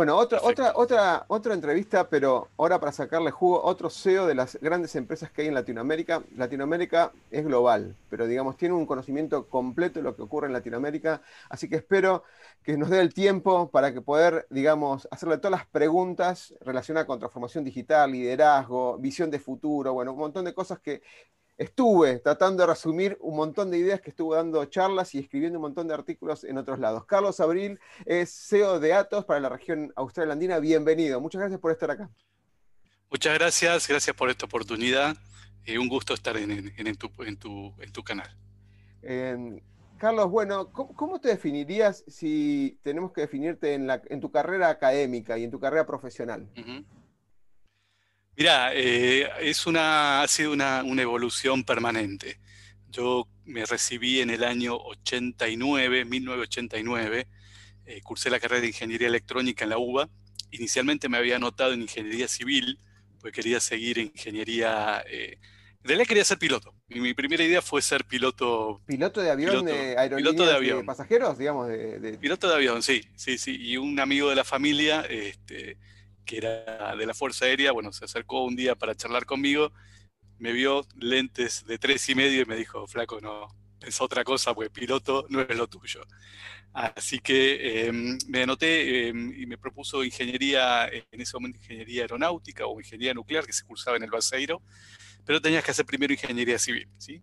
Bueno, otra, otra, otra, otra entrevista, pero ahora para sacarle jugo, otro CEO de las grandes empresas que hay en Latinoamérica. Latinoamérica es global, pero digamos, tiene un conocimiento completo de lo que ocurre en Latinoamérica, así que espero que nos dé el tiempo para que poder, digamos, hacerle todas las preguntas relacionadas con transformación digital, liderazgo, visión de futuro, bueno, un montón de cosas que estuve tratando de resumir un montón de ideas que estuve dando charlas y escribiendo un montón de artículos en otros lados. Carlos Abril es CEO de Atos para la región austral andina. Bienvenido. Muchas gracias por estar acá. Muchas gracias, gracias por esta oportunidad. Eh, un gusto estar en, tu, canal. Carlos, bueno, ¿cómo, te definirías si tenemos que definirte en, tu carrera académica y en tu carrera profesional? Mira, eh, es una, ha sido una, evolución permanente. Yo me recibí en el año 89, 1989, eh, cursé la carrera de Ingeniería Electrónica en la UBA. Inicialmente me había anotado en Ingeniería Civil, porque quería seguir Ingeniería... Eh, en realidad quería ser piloto. mi primera idea fue ser piloto... ¿Piloto de avión, de piloto de, avión. pasajeros, digamos? De, Piloto de avión, sí, sí, sí. Y un amigo de la familia... Este, que era de la Fuerza Aérea, bueno, se acercó un día para charlar conmigo, me vio lentes de tres y medio y me dijo, flaco, no, es otra cosa, pues piloto no es lo tuyo. Así que em, me anoté em, y me propuso ingeniería, en ese momento ingeniería aeronáutica o ingeniería nuclear que se cursaba en el Baseiro, pero tenías que hacer primero ingeniería civil, ¿sí?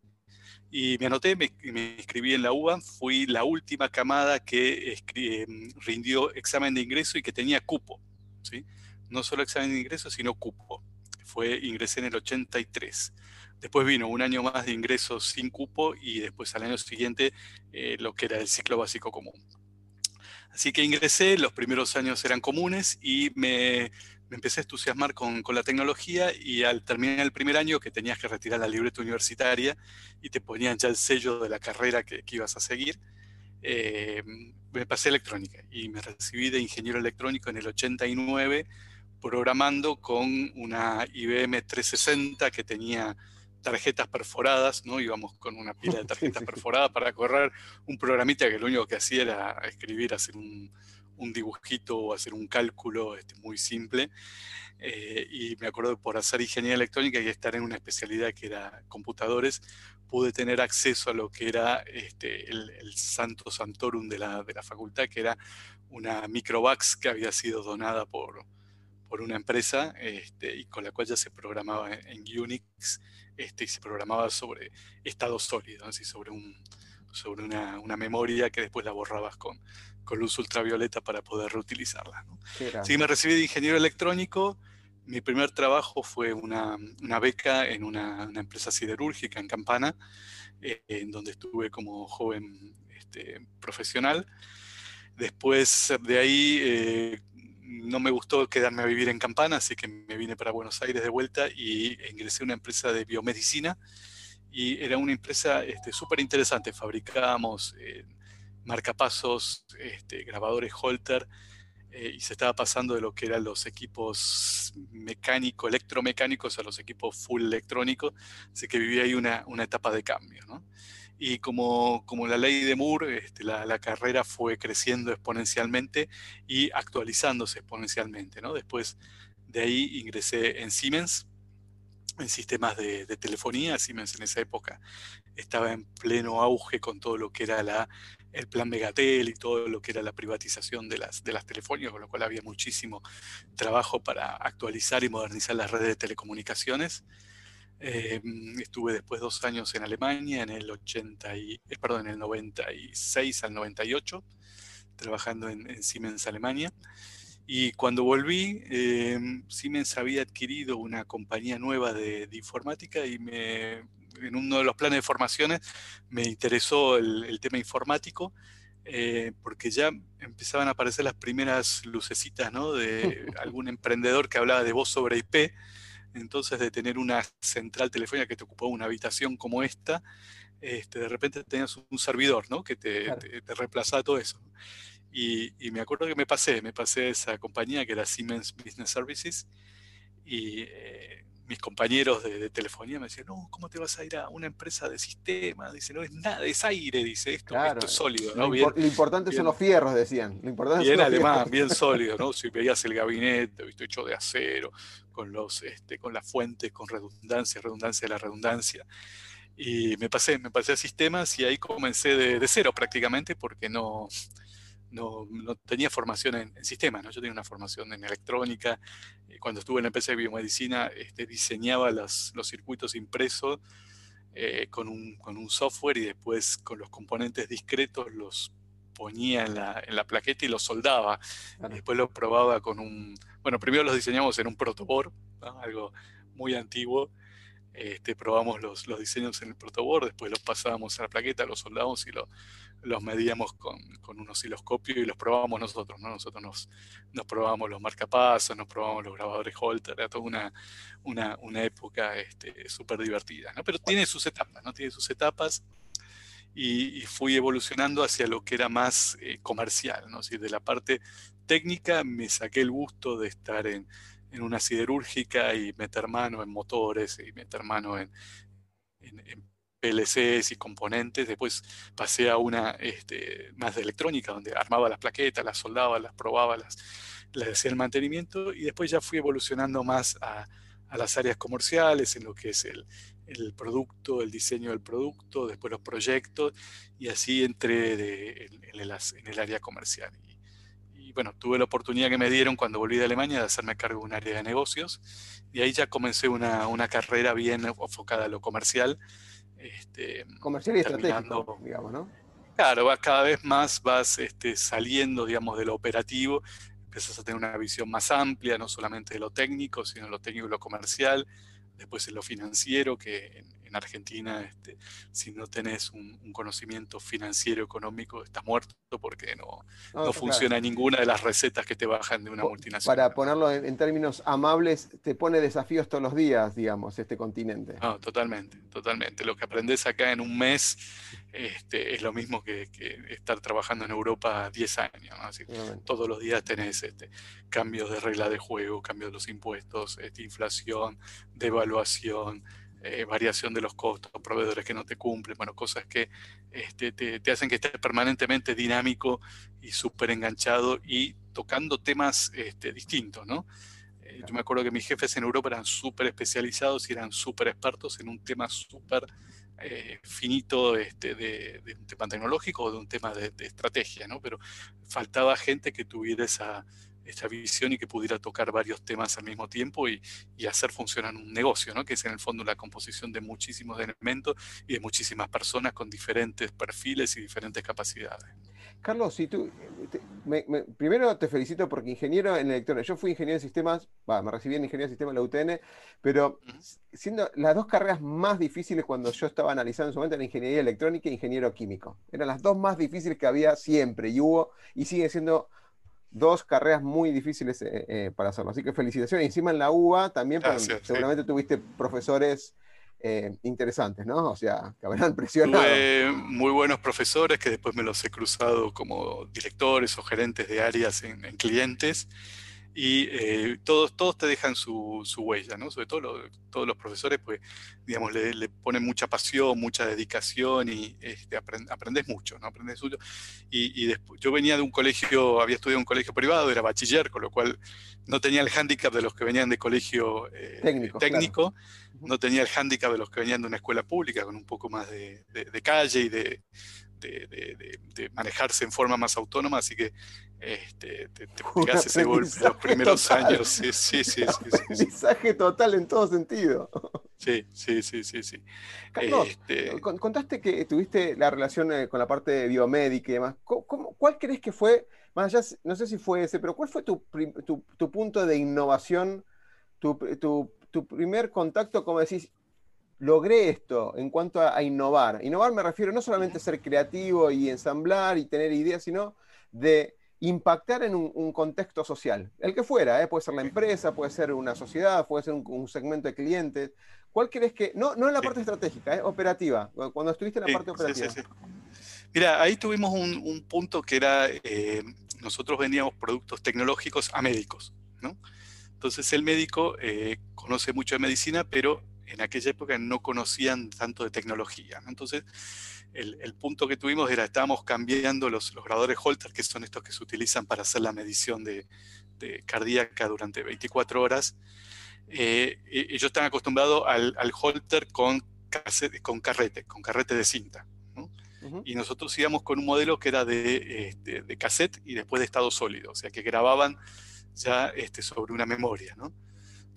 Y me anoté, me, me inscribí en la UBA, fui la última camada que em, rindió examen de ingreso y que tenía cupo, ¿sí? no solo examen de ingreso, sino cupo. Fue, ingresé en el 83. Después vino un año más de ingresos sin cupo y después al año siguiente eh, lo que era el ciclo básico común. Así que ingresé, los primeros años eran comunes y me, empecé a entusiasmar con, la tecnología y al terminar el primer año que tenías que retirar la libreta universitaria y te ponían ya el sello de la carrera que, ibas a seguir, eh, me pasé a electrónica y me recibí de ingeniero electrónico en el 89 programando con una IBM 360 que tenía tarjetas perforadas, ¿no? Íbamos con una pila de tarjetas perforadas para correr un programita que lo único que hacía era escribir, hacer un, dibujito o hacer un cálculo este, muy simple. Eh, y me acuerdo por hacer ingeniería electrónica y estar en una especialidad que era computadores, pude tener acceso a lo que era este, el, santo santorum de la, de la facultad, que era una microvax que había sido donada por, por una empresa este, y con la cual ya se programaba en, Unix este, y se programaba sobre estado sólido, así sobre, un, sobre una, una, memoria que después la borrabas con, con luz ultravioleta para poder reutilizarla. ¿no? Así me recibí de ingeniero electrónico. Mi primer trabajo fue una, una beca en una, una, empresa siderúrgica en Campana, eh, en donde estuve como joven este, profesional. Después de ahí eh, no me gustó quedarme a vivir en Campana, así que me vine para Buenos Aires de vuelta y ingresé a una empresa de biomedicina. Y era una empresa súper este, interesante. Fabricábamos eh, marcapasos, este, grabadores Holter, eh, y se estaba pasando de lo que eran los equipos mecánicos, electromecánicos, a los equipos full electrónicos. Así que viví ahí una, una etapa de cambio. ¿no? y como, como la ley de Moore, este, la, carrera fue creciendo exponencialmente y actualizándose exponencialmente. ¿no? Después de ahí ingresé en Siemens, en sistemas de, telefonía. Siemens en esa época estaba en pleno auge con todo lo que era la, el plan Megatel y todo lo que era la privatización de las, de las telefónicas, con lo cual había muchísimo trabajo para actualizar y modernizar las redes de telecomunicaciones. Eh, estuve después dos años en Alemania, en el 80 y, eh, perdón, en el 96 al 98, trabajando en, Siemens Alemania. Y cuando volví, eh, Siemens había adquirido una compañía nueva de, informática y me, en uno de los planes de formaciones me interesó el, tema informático. porque ya empezaban a aparecer las primeras lucecitas ¿no? de algún emprendedor que hablaba de voz sobre IP, entonces de tener una central telefónica que te ocupaba una habitación como esta, este, de repente tenías un servidor, ¿no? Que te, reemplazaba todo eso. Y, me acuerdo que me pasé, me pasé a esa compañía que era Siemens Business Services y eh, mis compañeros de, telefonía me decían, no, ¿cómo te vas a ir a una empresa de sistema? Dice, no es nada, es aire, dice, esto, es sólido. ¿no? Lo, importante son los fierros, decían. Lo importante bien alemán, bien sólido, ¿no? Si veías el gabinete, ¿viste? hecho de acero, con, los, este, con las fuentes, con redundancia, redundancia de la redundancia. Y me pasé, me pasé a sistemas y ahí comencé de, de cero prácticamente porque no, no, tenía formación en, sistemas, ¿no? yo tenía una formación en electrónica. Eh, cuando estuve en la empresa de biomedicina, este, diseñaba los circuitos impresos eh, con, un, software y después con los componentes discretos los ponía en la, plaqueta y los soldaba. Después los probaba con un... Bueno, primero los diseñamos en un protoboard, algo muy antiguo. Este, probamos los, diseños en el protoboard, después los pasábamos a la plaqueta, los soldábamos y lo, los medíamos con, con, un osciloscopio y los probábamos nosotros, ¿no? Nosotros nos, probábamos los marcapasos, nos probábamos los grabadores Holter, era toda una, una, una época súper este, divertida. Pero tiene sus etapas, ¿no? Tiene sus etapas y, fui evolucionando hacia lo que era más eh, comercial, ¿no? de la parte técnica me saqué el gusto de estar en, en una siderúrgica y meter mano en motores y meter mano en, en PLCs y componentes, después pasé a una este, más de electrónica, donde armaba las plaquetas, las soldaba, las probaba, las, les hacía el mantenimiento, y después ya fui evolucionando más a, las áreas comerciales, en lo que es el, producto, el diseño del producto, después los proyectos, y así entré en, el, área comercial. Bueno, tuve la oportunidad que me dieron cuando volví de Alemania de hacerme cargo de un área de negocios, y ahí ya comencé una, una carrera bien enfocada a lo comercial, este, Comercial y estratégico, digamos, ¿no? Claro, cada vez más vas este, saliendo, digamos, de lo operativo, empiezas a tener una visión más amplia, no solamente de lo técnico, sino de lo técnico y lo comercial, después en lo financiero, que en Argentina, este, si no tenés un, conocimiento financiero económico, estás muerto porque no, no, funciona ninguna de las recetas que te bajan de una multinacional. Para ponerlo en, términos amables, te pone desafíos todos los días, digamos, este continente. No, totalmente, totalmente. Lo que aprendes acá en un mes este, es lo mismo que, estar trabajando en Europa 10 años. todos los días tenés este, cambios de regla de juego, cambios de los impuestos, este, inflación, devaluación. Eh, variación de los costos, proveedores que no te cumplen, bueno, cosas que este, te, hacen que estés permanentemente dinámico y súper enganchado y tocando temas este, distintos, ¿no? Eh, yo me acuerdo que mis jefes en Europa eran súper especializados y eran súper expertos en un tema súper eh, finito este, de, un tema tecnológico o de un tema de, de, estrategia, ¿no? Pero faltaba gente que tuviera esa, esta visión y que pudiera tocar varios temas al mismo tiempo y, hacer funcionar un negocio, ¿no? que es en el fondo la composición de muchísimos elementos y de muchísimas personas con diferentes perfiles y diferentes capacidades. Carlos, si tú, primero te felicito porque ingeniero en electrónica, yo fui ingeniero en sistemas, me recibí en ingeniería de sistemas en la UTN, pero siendo las dos carreras más difíciles cuando yo estaba analizando en su momento era ingeniería electrónica e ingeniero químico. Eran las dos más difíciles que había siempre y hubo y sigue siendo dos carreras muy difíciles eh, eh, para hacerlo. Así que felicitaciones. Y encima en la UBA también, seguramente tuviste profesores eh, interesantes, ¿no? O sea, que habrán presionado. Tuve muy buenos profesores que después me los he cruzado como directores o gerentes de áreas en clientes y eh, todos, todos te dejan su, su huella, ¿no? Sobre todo todos los profesores, pues, digamos, le, le, ponen mucha pasión, mucha dedicación y este, aprendes mucho, ¿no? Aprendes mucho. Y, y después, yo venía de un colegio, había estudiado en un colegio privado, era bachiller, con lo cual no tenía el hándicap de los que venían de colegio eh, técnico, no tenía el hándicap de los que venían de una escuela pública, con un poco más de, de calle y de, de, manejarse en forma más autónoma, así que este, te, te ese golpe los primeros años. Sí, sí, sí. Aprendizaje total en todo sentido. Sí, sí, sí, sí, sí. Carlos, este contaste que tuviste la relación eh, con la parte de biomédica y demás. ¿Cuál crees que fue, más allá, no sé si fue ese, pero cuál fue tu, punto de innovación, tu, primer contacto, como decís, logré esto en cuanto a, innovar? Innovar me refiero no solamente a ser creativo y ensamblar y tener ideas, sino de impactar en un, contexto social, el que fuera, ¿eh? puede ser la empresa, puede ser una sociedad, puede ser un, segmento de clientes. ¿Cuál crees que, no, no en la parte estratégica, ¿eh? operativa, cuando estuviste en la parte operativa? Mira, ahí tuvimos un, punto que era, eh, nosotros vendíamos productos tecnológicos a médicos, ¿no? Entonces el médico conoce mucho de medicina, pero en aquella época no conocían tanto de tecnología. Entonces, el, punto que tuvimos era, estábamos cambiando los, los grabadores Holter, que son estos que se utilizan para hacer la medición de, cardíaca durante 24 horas. Eh, ellos están acostumbrados al, Holter con, con carrete, con carrete de cinta. Y nosotros íbamos con un modelo que era de, este, de, cassette y después de estado sólido, o sea que grababan ya este, sobre una memoria. ¿no?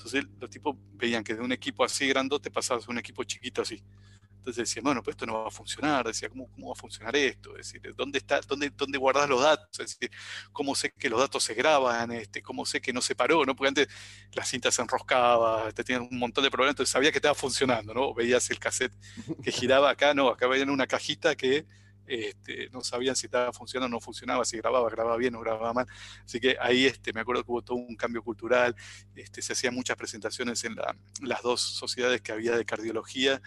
Entonces los tipos veían que de un equipo así grandote pasabas a un equipo chiquito así. Entonces decía, bueno, pues esto no va a funcionar, decía, ¿cómo, cómo va a funcionar esto? ¿dónde, está, dónde, dónde guardas los datos? Es decir, ¿cómo sé que los datos se graban? Este, ¿Cómo sé que no se paró? ¿no? Porque antes la cinta se enroscaba, te tenían un montón de problemas, entonces sabía que estaba funcionando, ¿no? Veías el cassette que giraba acá, no, acá veían una cajita que este, no sabían si estaba funcionando o no funcionaba, si grababa, grababa bien o grababa mal. Así que ahí este, me acuerdo que hubo todo un cambio cultural, este, se hacían muchas presentaciones en las dos sociedades que había de cardiología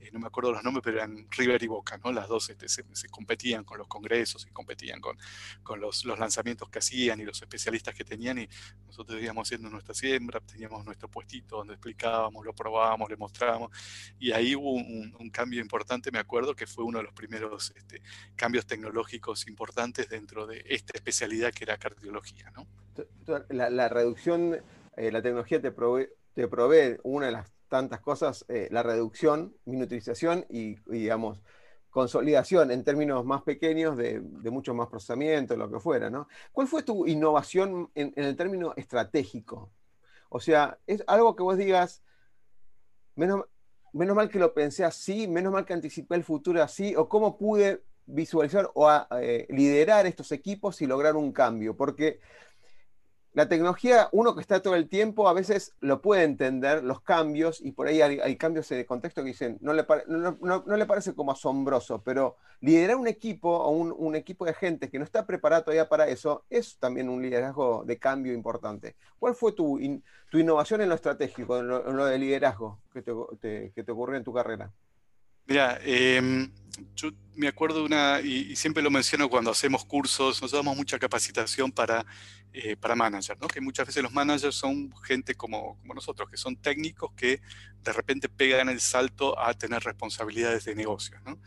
eh, no me acuerdo los nombres, pero eran River y Boca, ¿no? Las dos este, se, competían con los congresos y competían con, con los, los, lanzamientos que hacían y los especialistas que tenían y nosotros íbamos haciendo nuestra siembra, teníamos nuestro puestito donde explicábamos, lo probábamos, le mostrábamos y ahí hubo un, cambio importante, me acuerdo, que fue uno de los primeros este, cambios tecnológicos importantes dentro de esta especialidad que era cardiología, ¿no? La, reducción, eh, la tecnología te provee, te provee una de las tantas cosas, eh, la reducción, miniaturización y, digamos, consolidación en términos más pequeños de, mucho más procesamiento, lo que fuera, ¿no? ¿Cuál fue tu innovación en, el término estratégico? O sea, es algo que vos digas, menos, menos mal que lo pensé así, menos mal que anticipé el futuro así, o cómo pude visualizar o eh, liderar estos equipos y lograr un cambio, porque la tecnología, uno que está todo el tiempo, a veces lo puede entender, los cambios, y por ahí hay, cambios de contexto que dicen, no le, no, le, parece como asombroso, pero liderar un equipo o un, equipo de gente que no está preparado todavía para eso es también un liderazgo de cambio importante. ¿Cuál fue tu, tu innovación en lo estratégico, en lo, de liderazgo que te, que te ocurrió en tu carrera? Mira, em, yo me acuerdo una, y, siempre lo menciono cuando hacemos cursos, nos damos mucha capacitación para, eh, para managers, ¿no? que muchas veces los managers son gente como, como nosotros, que son técnicos que de repente pegan el salto a tener responsabilidades de negocio. ¿no?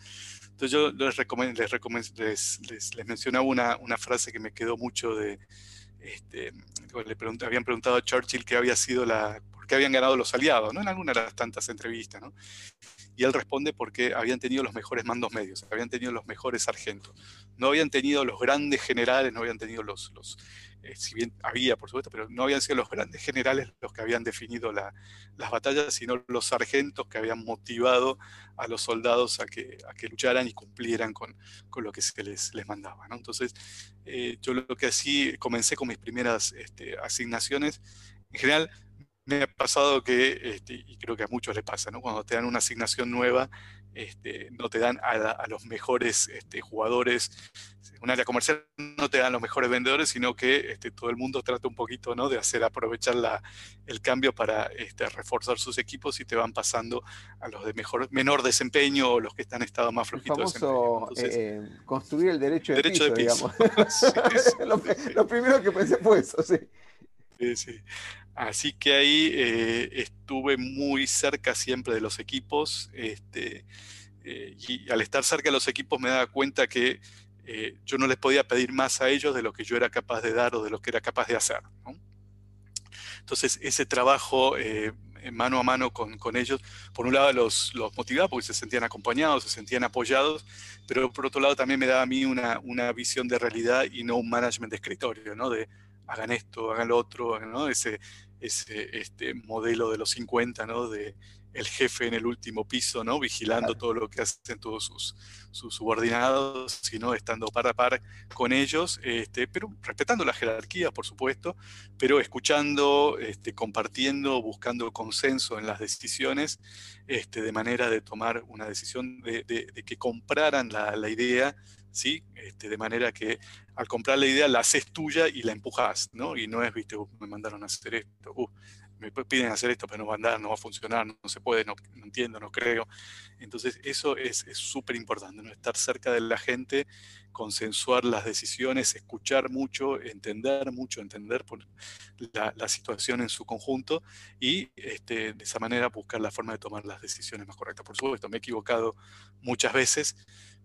Entonces yo les, les, les, les, mencionaba una, una, frase que me quedó mucho de, este, le habían preguntado a Churchill qué había sido la, por qué habían ganado los aliados, ¿no? en alguna de las tantas entrevistas. ¿no? Y él responde porque habían tenido los mejores mandos medios, habían tenido los mejores sargentos. No habían tenido los grandes generales, no habían tenido los, los eh, si bien había por supuesto, pero no habían sido los grandes generales los que habían definido las batallas, sino los sargentos que habían motivado a los soldados a que, a que lucharan y cumplieran con, con lo que se les, les mandaba. Entonces, eh, yo lo que así comencé con mis primeras este, asignaciones, en general me ha pasado que, este, y creo que a muchos les pasa, ¿no? cuando te dan una asignación nueva, este, no te dan a, los mejores este, jugadores, un área comercial no te dan los mejores vendedores, sino que este, todo el mundo trata un poquito ¿no? de hacer aprovechar la, el cambio para este, reforzar sus equipos y te van pasando a los de mejor, menor desempeño o los que están estado más flojitos. El famoso, eh, construir el derecho de piso, digamos. lo, primero que pensé fue eso, sí. Sí, sí. Así que ahí eh, estuve muy cerca siempre de los equipos este, eh, y al estar cerca de los equipos me daba cuenta que eh, yo no les podía pedir más a ellos de lo que yo era capaz de dar o de lo que era capaz de hacer. Entonces ese trabajo mano a mano con, con, ellos, por un lado los, los motivaba porque se sentían acompañados, se sentían apoyados, pero por otro lado también me daba a mí una, una visión de realidad y no un management de escritorio, ¿no? de hagan esto, hagan lo otro, ¿no? ese, ese este modelo de los 50, ¿no? De, el jefe en el último piso, ¿no? Vigilando todo lo que hacen todos sus, sus subordinados, sino estando par a par con ellos, este, pero respetando la jerarquía, por supuesto, pero escuchando, este, compartiendo, buscando consenso en las decisiones, este, de manera de tomar una decisión de, que compraran la, la idea ¿sí? Este, de manera que al comprar la idea la haces tuya y la empujas, ¿no? Y no es, viste, me mandaron a hacer esto, uh, me piden hacer esto, pero no va a andar, no va a funcionar, no, se puede, no, entiendo, no creo. Entonces, eso es súper importante, ¿no? estar cerca de la gente, consensuar las decisiones, escuchar mucho, entender mucho, entender la, la, situación en su conjunto y este, de esa manera buscar la forma de tomar las decisiones más correctas. Por supuesto, me he equivocado muchas veces,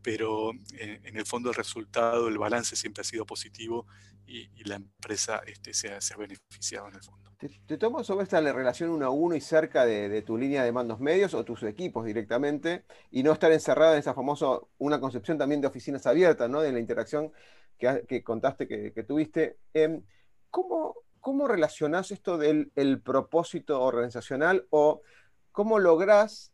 pero en, el fondo el resultado, el balance siempre ha sido positivo y, la empresa este, se, ha, beneficiado en el fondo. ¿Te, tomo sobre esta relación uno a uno y cerca de, tu línea de mandos medios o tus equipos directamente y no estar encerrado en esa famosa, una concepción también de oficinas abiertas, ¿no? de la interacción que, contaste que, tuviste? Em, ¿cómo, ¿Cómo relacionás esto del el propósito organizacional o cómo lográs,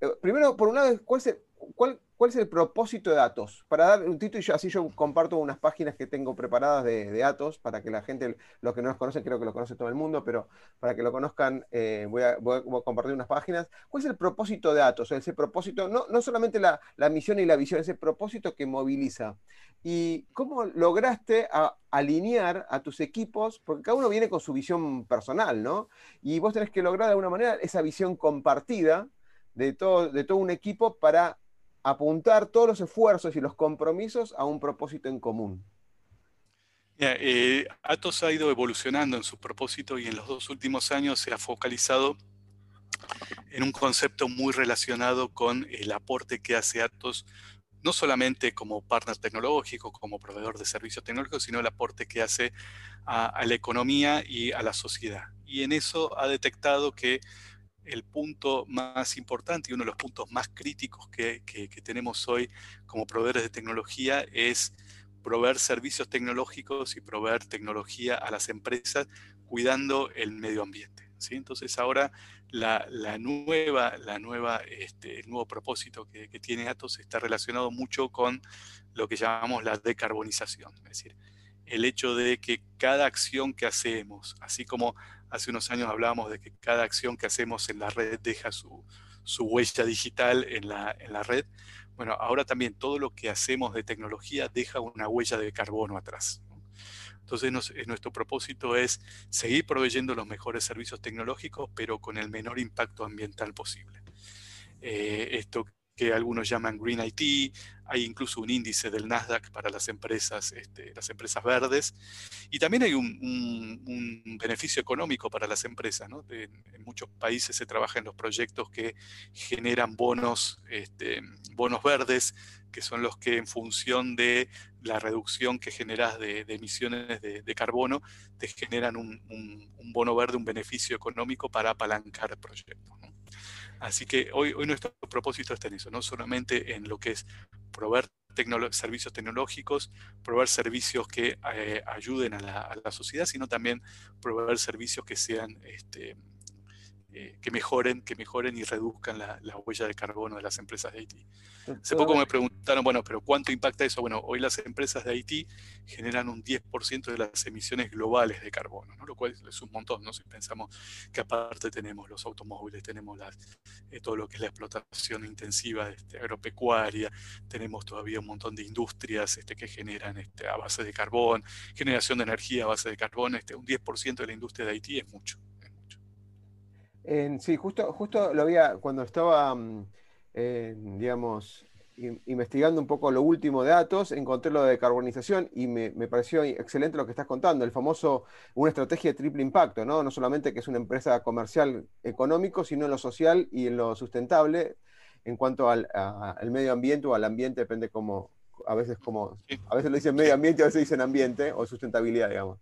eh, primero, por un lado, ¿cuál, es cuál ¿Cuál es el propósito de Atos? Para dar un título, y así yo comparto unas páginas que tengo preparadas de, Atos para que la gente, los que no los conocen, creo que lo conoce todo el mundo, pero para que lo conozcan, eh, voy, a, compartir unas páginas. ¿Cuál es el propósito de Atos? Ese propósito, no, no solamente la, misión y la visión, ese propósito que moviliza. ¿Y cómo lograste alinear a tus equipos? Porque cada uno viene con su visión personal, ¿no? Y vos tenés que lograr de alguna manera esa visión compartida de todo, de todo un equipo para apuntar todos los esfuerzos y los compromisos a un propósito en común. Eh, Atos ha ido evolucionando en su propósito y en los dos últimos años se ha focalizado en un concepto muy relacionado con el aporte que hace Atos, no solamente como partner tecnológico, como proveedor de servicios tecnológicos, sino el aporte que hace a la economía y a la sociedad. Y en eso ha detectado que el punto más importante y uno de los puntos más críticos que, tenemos hoy como proveedores de tecnología es proveer servicios tecnológicos y proveer tecnología a las empresas cuidando el medio ambiente. ¿sí? Entonces ahora la, nueva, la nueva, este, el nuevo propósito que, que, tiene Atos está relacionado mucho con lo que llamamos la decarbonización. Es decir, el hecho de que cada acción que hacemos, así como hace unos años hablábamos de que cada acción que hacemos en la red deja su, huella digital en la, en la, red, bueno, ahora también todo lo que hacemos de tecnología deja una huella de carbono atrás. Entonces nuestro propósito es seguir proveyendo los mejores servicios tecnológicos, pero con el menor impacto ambiental posible. Eh, esto que algunos llaman Green IT, hay incluso un índice del Nasdaq para las empresas, este, las empresas verdes, y también hay un, beneficio económico para las empresas. en muchos países se trabaja en los proyectos que generan bonos, este, bonos verdes, que son los que en función de la reducción que generas de, emisiones de, carbono, te generan un, un, bono verde, un beneficio económico para apalancar proyectos. Así que hoy, hoy nuestro propósito está en eso, no solamente en lo que es proveer servicios tecnológicos, proveer servicios que eh, ayuden a la, a la, sociedad, sino también proveer servicios que sean este, eh, que, mejoren, que mejoren y reduzcan la, huella de carbono de las empresas de Haití. Hace poco me preguntaron, bueno, pero ¿cuánto impacta eso? Bueno, hoy las empresas de Haití generan un 10% de las emisiones globales de carbono, ¿no? lo cual es un montón, ¿no? Si pensamos que aparte tenemos los automóviles, tenemos las, eh, todo lo que es la explotación intensiva este, agropecuaria, tenemos todavía un montón de industrias este, que generan este, a base de carbón, generación de energía a base de carbón, este, un 10% de la industria de Haití es mucho sí, justo, justo lo había, cuando estaba, mm, digamos, investigando un poco lo último de datos, encontré lo de carbonización y me, pareció excelente lo que estás contando, el famoso, una estrategia de triple impacto, ¿no? No solamente que es una empresa comercial económico, sino en lo social y en lo sustentable en cuanto al, medio ambiente o al ambiente, depende cómo, a veces como, a veces lo dicen medio ambiente, a veces dicen ambiente o sustentabilidad, digamos.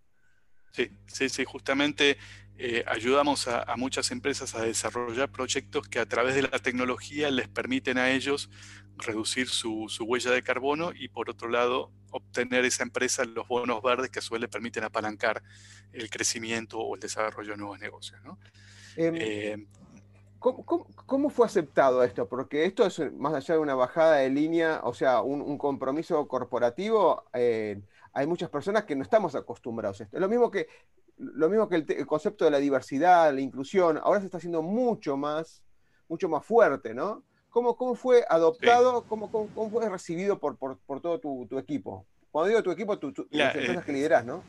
Sí, sí, sí, justamente eh, ayudamos a, muchas empresas a desarrollar proyectos que a través de la tecnología les permiten a ellos reducir su, huella de carbono y por otro lado obtener esa empresa los bonos verdes que a su vez le permiten apalancar el crecimiento o el desarrollo de nuevos negocios. Em, eh, ¿cómo, fue aceptado esto? Porque esto es más allá de una bajada de línea, o sea, un, compromiso corporativo. Eh, hay muchas personas que no estamos acostumbrados a esto. Es lo mismo que, lo mismo que el, concepto de la diversidad, la inclusión, ahora se está haciendo mucho más, mucho más fuerte, ¿no? ¿Cómo, cómo fue adoptado, cómo, cómo, fue recibido por, por, todo tu, equipo? Cuando digo tu equipo, tu, las empresas eh, que lideras, ¿no?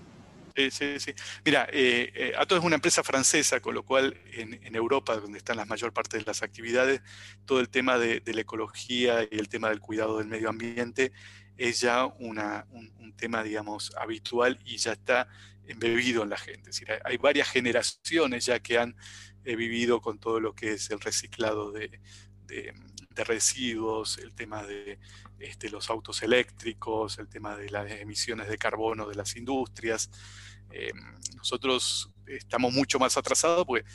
Sí, sí, sí. Mira, eh, eh, Ato es una empresa francesa, con lo cual en, Europa, donde están la mayor parte de las actividades, todo el tema de, la ecología y el tema del cuidado del medio ambiente es ya una, un, tema, digamos, habitual y ya está embebido en la gente. Es decir, hay, varias generaciones ya que han vivido con todo lo que es el reciclado de, de residuos, el tema de este, los autos eléctricos, el tema de las emisiones de carbono de las industrias. Eh, nosotros estamos mucho más atrasados porque,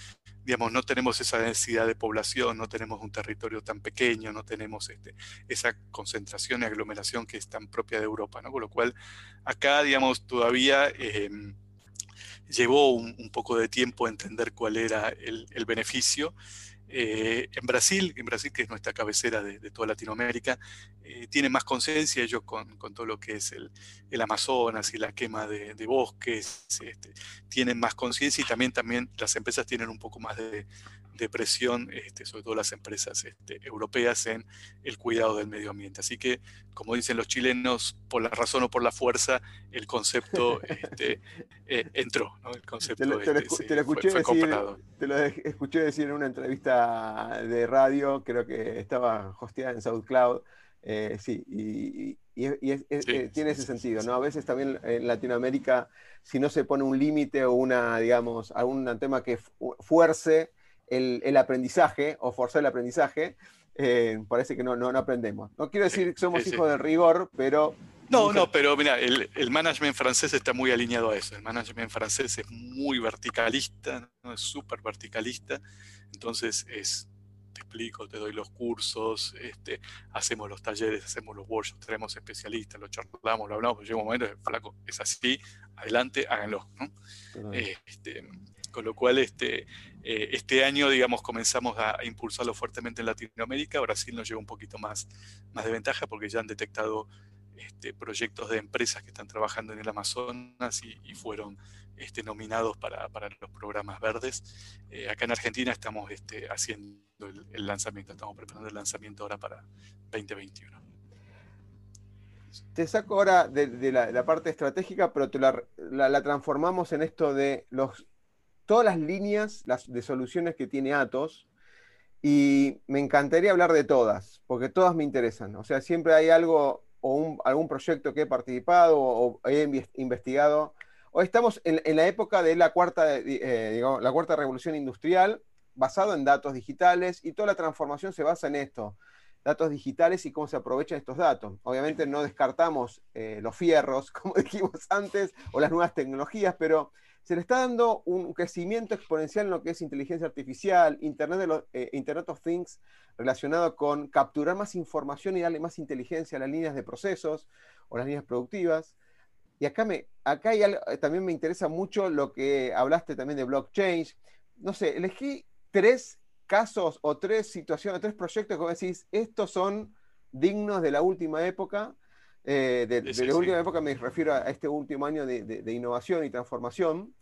digamos, no tenemos esa densidad de población, no tenemos un territorio tan pequeño, no tenemos este, esa concentración y aglomeración que es tan propia de Europa, ¿no? Con lo cual, acá, digamos, todavía... Eh, llevó un, poco de tiempo entender cuál era el, beneficio. Eh, en Brasil, en Brasil, que es nuestra cabecera de, toda Latinoamérica, eh, tienen más conciencia ellos con, todo lo que es el, Amazonas y la quema de, bosques, este, tienen más conciencia y también, también las empresas tienen un poco más de, de presión, este, sobre todo las empresas este, europeas, en el cuidado del medio ambiente. Así que, como dicen los chilenos, por la razón o por la fuerza, el concepto este, eh, entró, ¿no? El concepto te lo, escuché decir, te lo escuché decir en una entrevista de radio, creo que estaba hosteada en SoundCloud, eh, sí, y, eh, tiene ese sentido, ¿no? A veces también en Latinoamérica, si no se pone un límite o una, digamos, algún tema que fuerce el, aprendizaje o forzar el aprendizaje, eh, parece que no, no, aprendemos. No quiero decir que somos hijos del rigor, pero... No, no, pero mira, el, el, management francés está muy alineado a eso. El management francés es muy verticalista, ¿no? es súper verticalista. Entonces es, te explico, te doy los cursos, este, hacemos los talleres, hacemos los workshops, traemos especialistas, lo charlamos, lo hablamos, llega un momento, flaco, es así, adelante, háganlo. ¿no? Este, con lo cual este, eh, este año, digamos, comenzamos a, impulsarlo fuertemente en Latinoamérica. Brasil nos lleva un poquito más, más de ventaja porque ya han detectado este, proyectos de empresas que están trabajando en el Amazonas y, fueron este, nominados para, los programas verdes. Eh, acá en Argentina estamos este, haciendo el, lanzamiento, estamos preparando el lanzamiento ahora para 2021. Te saco ahora de, la, parte estratégica, pero te la, transformamos en esto de los todas las líneas las, de soluciones que tiene Atos y me encantaría hablar de todas, porque todas me interesan. O sea, siempre hay algo o algún proyecto que he participado o, he investigado. Hoy estamos en, la época de la cuarta, eh, la cuarta revolución industrial, basado en datos digitales y toda la transformación se basa en esto datos digitales y cómo se aprovechan estos datos. Obviamente no descartamos eh, los fierros, como dijimos antes, o las nuevas tecnologías, pero se le está dando un crecimiento exponencial en lo que es inteligencia artificial, Internet, de los, eh, Internet of Things, relacionado con capturar más información y darle más inteligencia a las líneas de procesos o las líneas productivas. Y acá, me, acá eh, también me interesa mucho lo que hablaste también de blockchain. No sé, elegí tres casos o tres situaciones, tres proyectos que vos decís, estos son dignos de la última época. Eh, de, la última época me refiero a este último año de, innovación y transformación.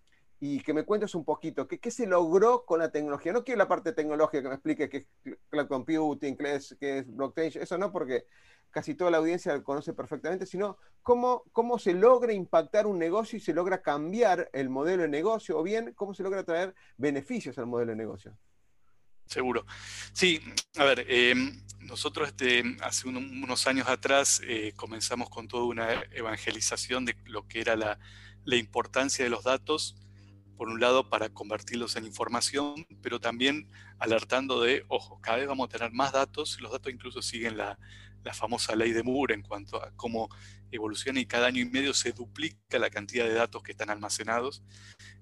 Y que me cuentes un poquito, ¿qué, ¿qué, se logró con la tecnología? No quiero la parte tecnológica que me explique qué es cloud computing, qué es, qué es blockchain, eso no, porque casi toda la audiencia lo conoce perfectamente, sino cómo, cómo se logra impactar un negocio y se logra cambiar el modelo de negocio, o bien cómo se logra traer beneficios al modelo de negocio. Seguro. Sí, a ver, em, nosotros este, hace unos años atrás eh, comenzamos con toda una evangelización de lo que era la, importancia de los datos por un lado para convertirlos en información, pero también alertando de, ojo, cada vez vamos a tener más datos, los datos incluso siguen la, la famosa ley de Moore en cuanto a cómo evoluciona y cada año y medio se duplica la cantidad de datos que están almacenados.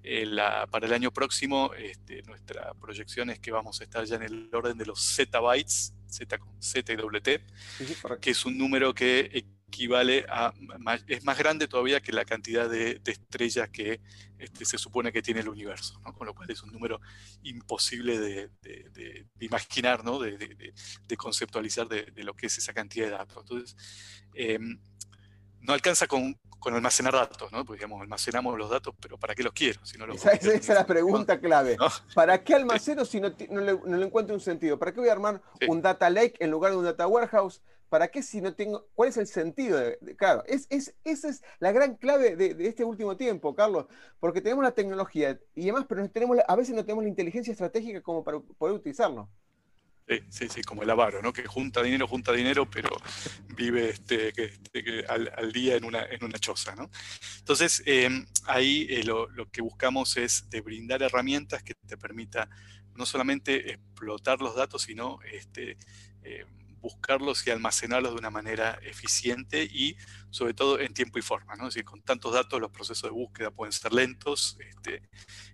Eh, para el año próximo, este, nuestra proyección es que vamos a estar ya en el orden de los zettabytes, Z con Z y WT, que es un número que equivale a, es más grande todavía que la cantidad de, estrellas que este, se supone que tiene el universo, con lo cual es un número imposible de, imaginar, ¿no? de, conceptualizar de, lo que es esa cantidad de datos. Entonces, em, no alcanza con, almacenar datos, ¿no? Porque digamos, almacenamos los datos, pero ¿para qué los quiero? Si no esa, es la pregunta clave. ¿Para qué almaceno si no, le, encuentro un sentido? ¿Para qué voy a armar un data lake en lugar de un data warehouse? ¿Para qué si no tengo? ¿Cuál es el sentido? De, claro, es, esa es la gran clave de, este último tiempo, Carlos, porque tenemos la tecnología y demás, pero tenemos, a veces no tenemos la inteligencia estratégica como para poder utilizarlo. Sí, sí, como el avaro, ¿no? Que junta dinero, junta dinero, pero vive este, al, día en una, en una choza, ¿no? Entonces, em, ahí eh, lo, que buscamos es de brindar herramientas que te permita no solamente explotar los datos, sino este, em, buscarlos y almacenarlos de una manera eficiente y sobre todo en tiempo y forma. ¿no? Es decir, con tantos datos los procesos de búsqueda pueden ser lentos, este,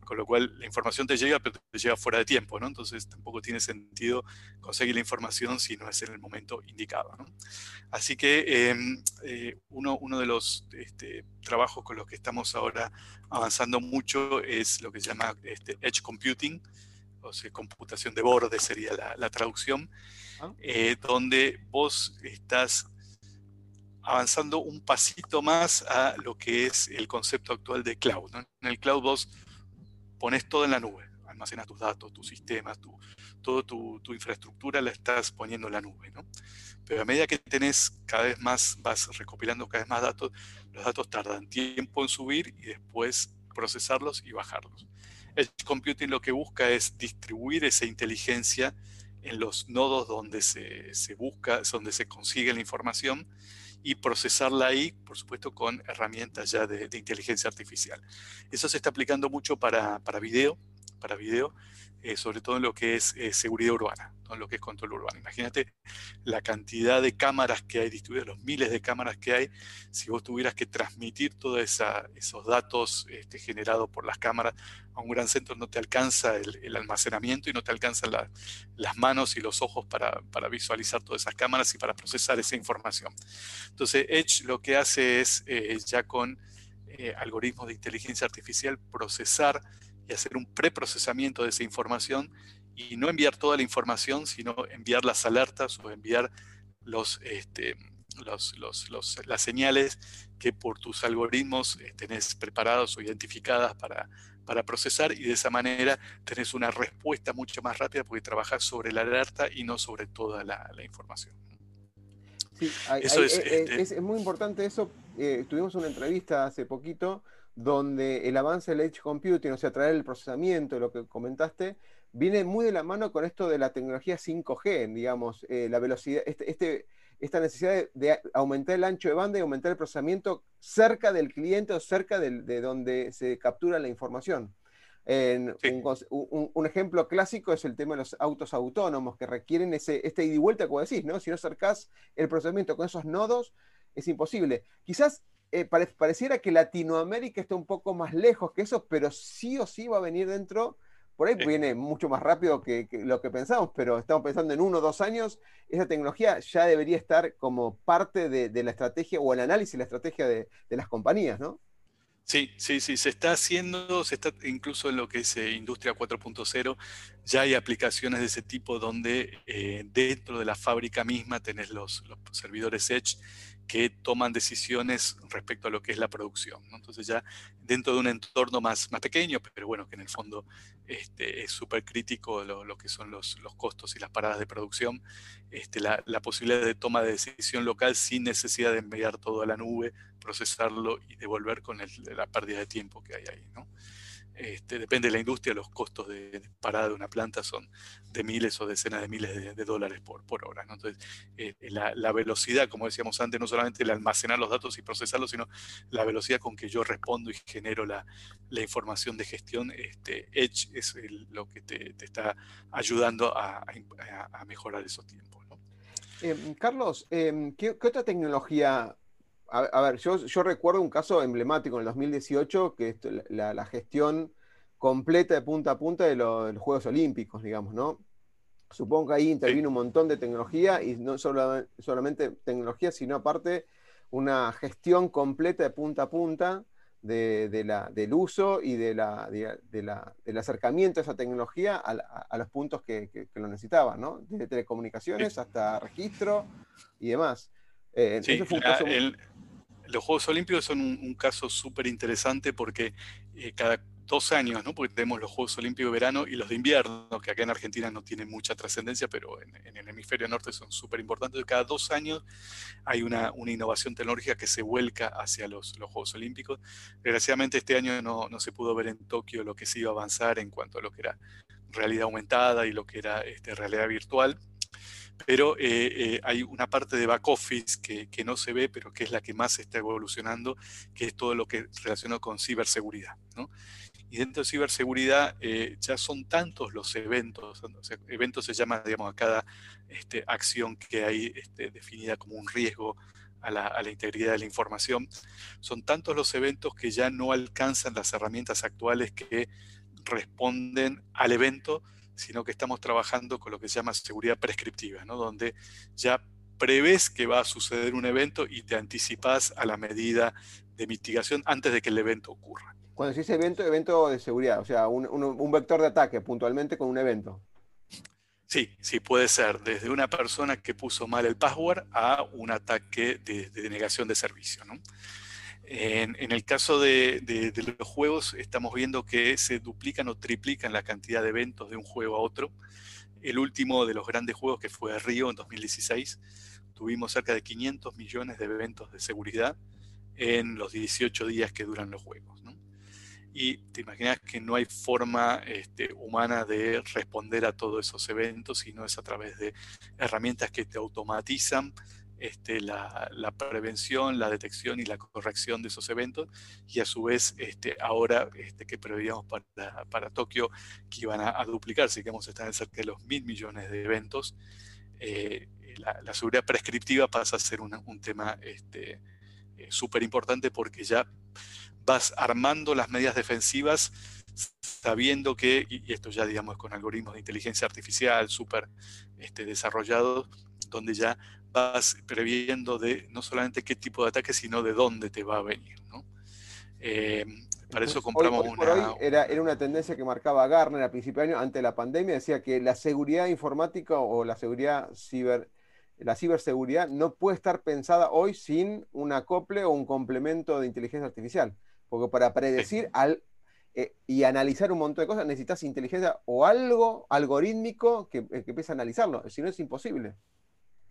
con lo cual la información te llega, pero te llega fuera de tiempo. ¿no? Entonces tampoco tiene sentido conseguir la información si no es en el momento indicado. ¿no? Así que em, eh, uno, uno, de los este, trabajos con los que estamos ahora avanzando mucho es lo que se llama este, Edge Computing, o sea, computación de borde sería la, la traducción. Eh, donde vos estás avanzando un pasito más a lo que es el concepto actual de cloud. En el cloud vos pones todo en la nube, almacenas tus datos, tus sistemas, tu, toda tu, infraestructura la estás poniendo en la nube. Pero a medida que tenés cada vez más, vas recopilando cada vez más datos, los datos tardan tiempo en subir y después procesarlos y bajarlos. El computing lo que busca es distribuir esa inteligencia en los nodos donde se, busca, donde se consigue la información y procesarla ahí, por supuesto, con herramientas ya de, inteligencia artificial. Eso se está aplicando mucho para, para video, para video eh, sobre todo en lo que es eh, seguridad urbana, en lo que es control urbano. Imagínate la cantidad de cámaras que hay distribuidas, los miles de cámaras que hay, si vos tuvieras que transmitir todos esos datos este, generados por las cámaras a un gran centro, no te alcanza el, almacenamiento y no te alcanzan las manos y los ojos para, visualizar todas esas cámaras y para procesar esa información. Entonces, Edge lo que hace es eh, ya con algoritmos de inteligencia artificial procesar y hacer un preprocesamiento de esa información y no enviar toda la información, sino enviar las alertas o enviar los, este, las señales que por tus algoritmos eh, tenés preparados o identificadas para, para procesar y de esa manera tenés una respuesta mucho más rápida porque trabajas sobre la alerta y no sobre toda la, información. Sí, eso es, eh, este es, muy importante eso. Eh, tuvimos una entrevista hace poquito donde el avance del edge computing, o sea, traer el procesamiento, lo que comentaste, viene muy de la mano con esto de la tecnología 5G, digamos, eh, la velocidad, este, este, esta necesidad de, aumentar el ancho de banda y aumentar el procesamiento cerca del cliente o cerca de, donde se captura la información. un, ejemplo clásico es el tema de los autos autónomos que requieren ese, este ida y vuelta, como decís, ¿no? Si no acercás el procesamiento con esos nodos, es imposible. Quizás eh, pareciera que Latinoamérica está un poco más lejos que eso, pero sí o sí va a venir dentro. Por ahí viene mucho más rápido que, lo que pensamos, pero estamos pensando en uno o dos años, esa tecnología ya debería estar como parte de, la estrategia o el análisis de la estrategia de, las compañías, ¿no? Sí, sí, sí, se está haciendo, se está incluso en lo que es eh, Industria 4.0, ya hay aplicaciones de ese tipo donde eh, dentro de la fábrica misma tenés los, los servidores Edge que toman decisiones respecto a lo que es la producción. Entonces ya dentro de un entorno más, más pequeño, pero bueno, que en el fondo este, es súper crítico lo, que son los, los, costos y las paradas de producción, este, la, la, posibilidad de toma de decisión local sin necesidad de enviar todo a la nube, procesarlo y devolver con la pérdida de tiempo que hay ahí. ¿no? Este, depende de la industria, los costos de, parada de una planta son de miles o decenas de miles de, dólares por, por hora. Entonces, eh, la, velocidad, como decíamos antes, no solamente el almacenar los datos y procesarlos, sino la velocidad con que yo respondo y genero la, información de gestión, este, Edge es lo que te, está ayudando a, mejorar esos tiempos. Em, Carlos, em, ¿qué, otra tecnología a, ver, yo, yo, recuerdo un caso emblemático en el 2018, que es la, gestión completa de punta a punta de, los Juegos Olímpicos, digamos, ¿no? Supongo que ahí intervino un montón de tecnología y no solo, solamente tecnología, sino aparte una gestión completa de punta a punta de, la, del uso y de la, del acercamiento a esa tecnología a, los puntos que, lo necesitaban, ¿no? Desde telecomunicaciones hasta registro y demás. Eh, los Juegos Olímpicos son un, caso súper interesante porque eh, cada dos años, ¿no? porque tenemos los Juegos Olímpicos de verano y los de invierno, que acá en Argentina no tienen mucha trascendencia, pero en, el hemisferio norte son súper importantes. Cada dos años hay una, innovación tecnológica que se vuelca hacia los, Juegos Olímpicos. Desgraciadamente este año no, no, se pudo ver en Tokio lo que se iba a avanzar en cuanto a lo que era realidad aumentada y lo que era este, realidad virtual pero eh, eh, hay una parte de back office que, no se ve, pero que es la que más está evolucionando, que es todo lo que relaciona con ciberseguridad. Y dentro de ciberseguridad eh, ya son tantos los eventos, o sea, eventos se llama, digamos, a cada este, acción que hay este, definida como un riesgo a la, a la, integridad de la información, son tantos los eventos que ya no alcanzan las herramientas actuales que responden al evento, sino que estamos trabajando con lo que se llama seguridad prescriptiva, ¿no? donde ya prevés que va a suceder un evento y te anticipas a la medida de mitigación antes de que el evento ocurra. Cuando se dice evento, evento de seguridad, o sea, un, vector de ataque puntualmente con un evento. Sí, sí, puede ser desde una persona que puso mal el password a un ataque de, de negación de servicio. ¿no? En, el caso de, los juegos, estamos viendo que se duplican o triplican la cantidad de eventos de un juego a otro. El último de los grandes juegos, que fue Río en 2016, tuvimos cerca de 500 millones de eventos de seguridad en los 18 días que duran los juegos. Y te imaginas que no hay forma este, humana de responder a todos esos eventos, sino es a través de herramientas que te automatizan este, la, prevención, la detección y la corrección de esos eventos y a su vez este, ahora este, que preveíamos para, Tokio que iban a, duplicarse, que vamos a estar cerca de los mil millones de eventos, eh, la, seguridad prescriptiva pasa a ser un tema este, eh, súper importante porque ya vas armando las medidas defensivas sabiendo que, y esto ya digamos con algoritmos de inteligencia artificial súper este, desarrollados, donde ya vas previendo de no solamente qué tipo de ataque, sino de dónde te va a venir. ¿no? Eh, para eso compramos una... era, era, una tendencia que marcaba Garner a principios de año, ante la pandemia, decía que la seguridad informática o la seguridad ciber, la ciberseguridad no puede estar pensada hoy sin un acople o un complemento de inteligencia artificial. Porque para predecir al, eh, y analizar un montón de cosas necesitas inteligencia o algo algorítmico que, que empiece a analizarlo, si no es imposible.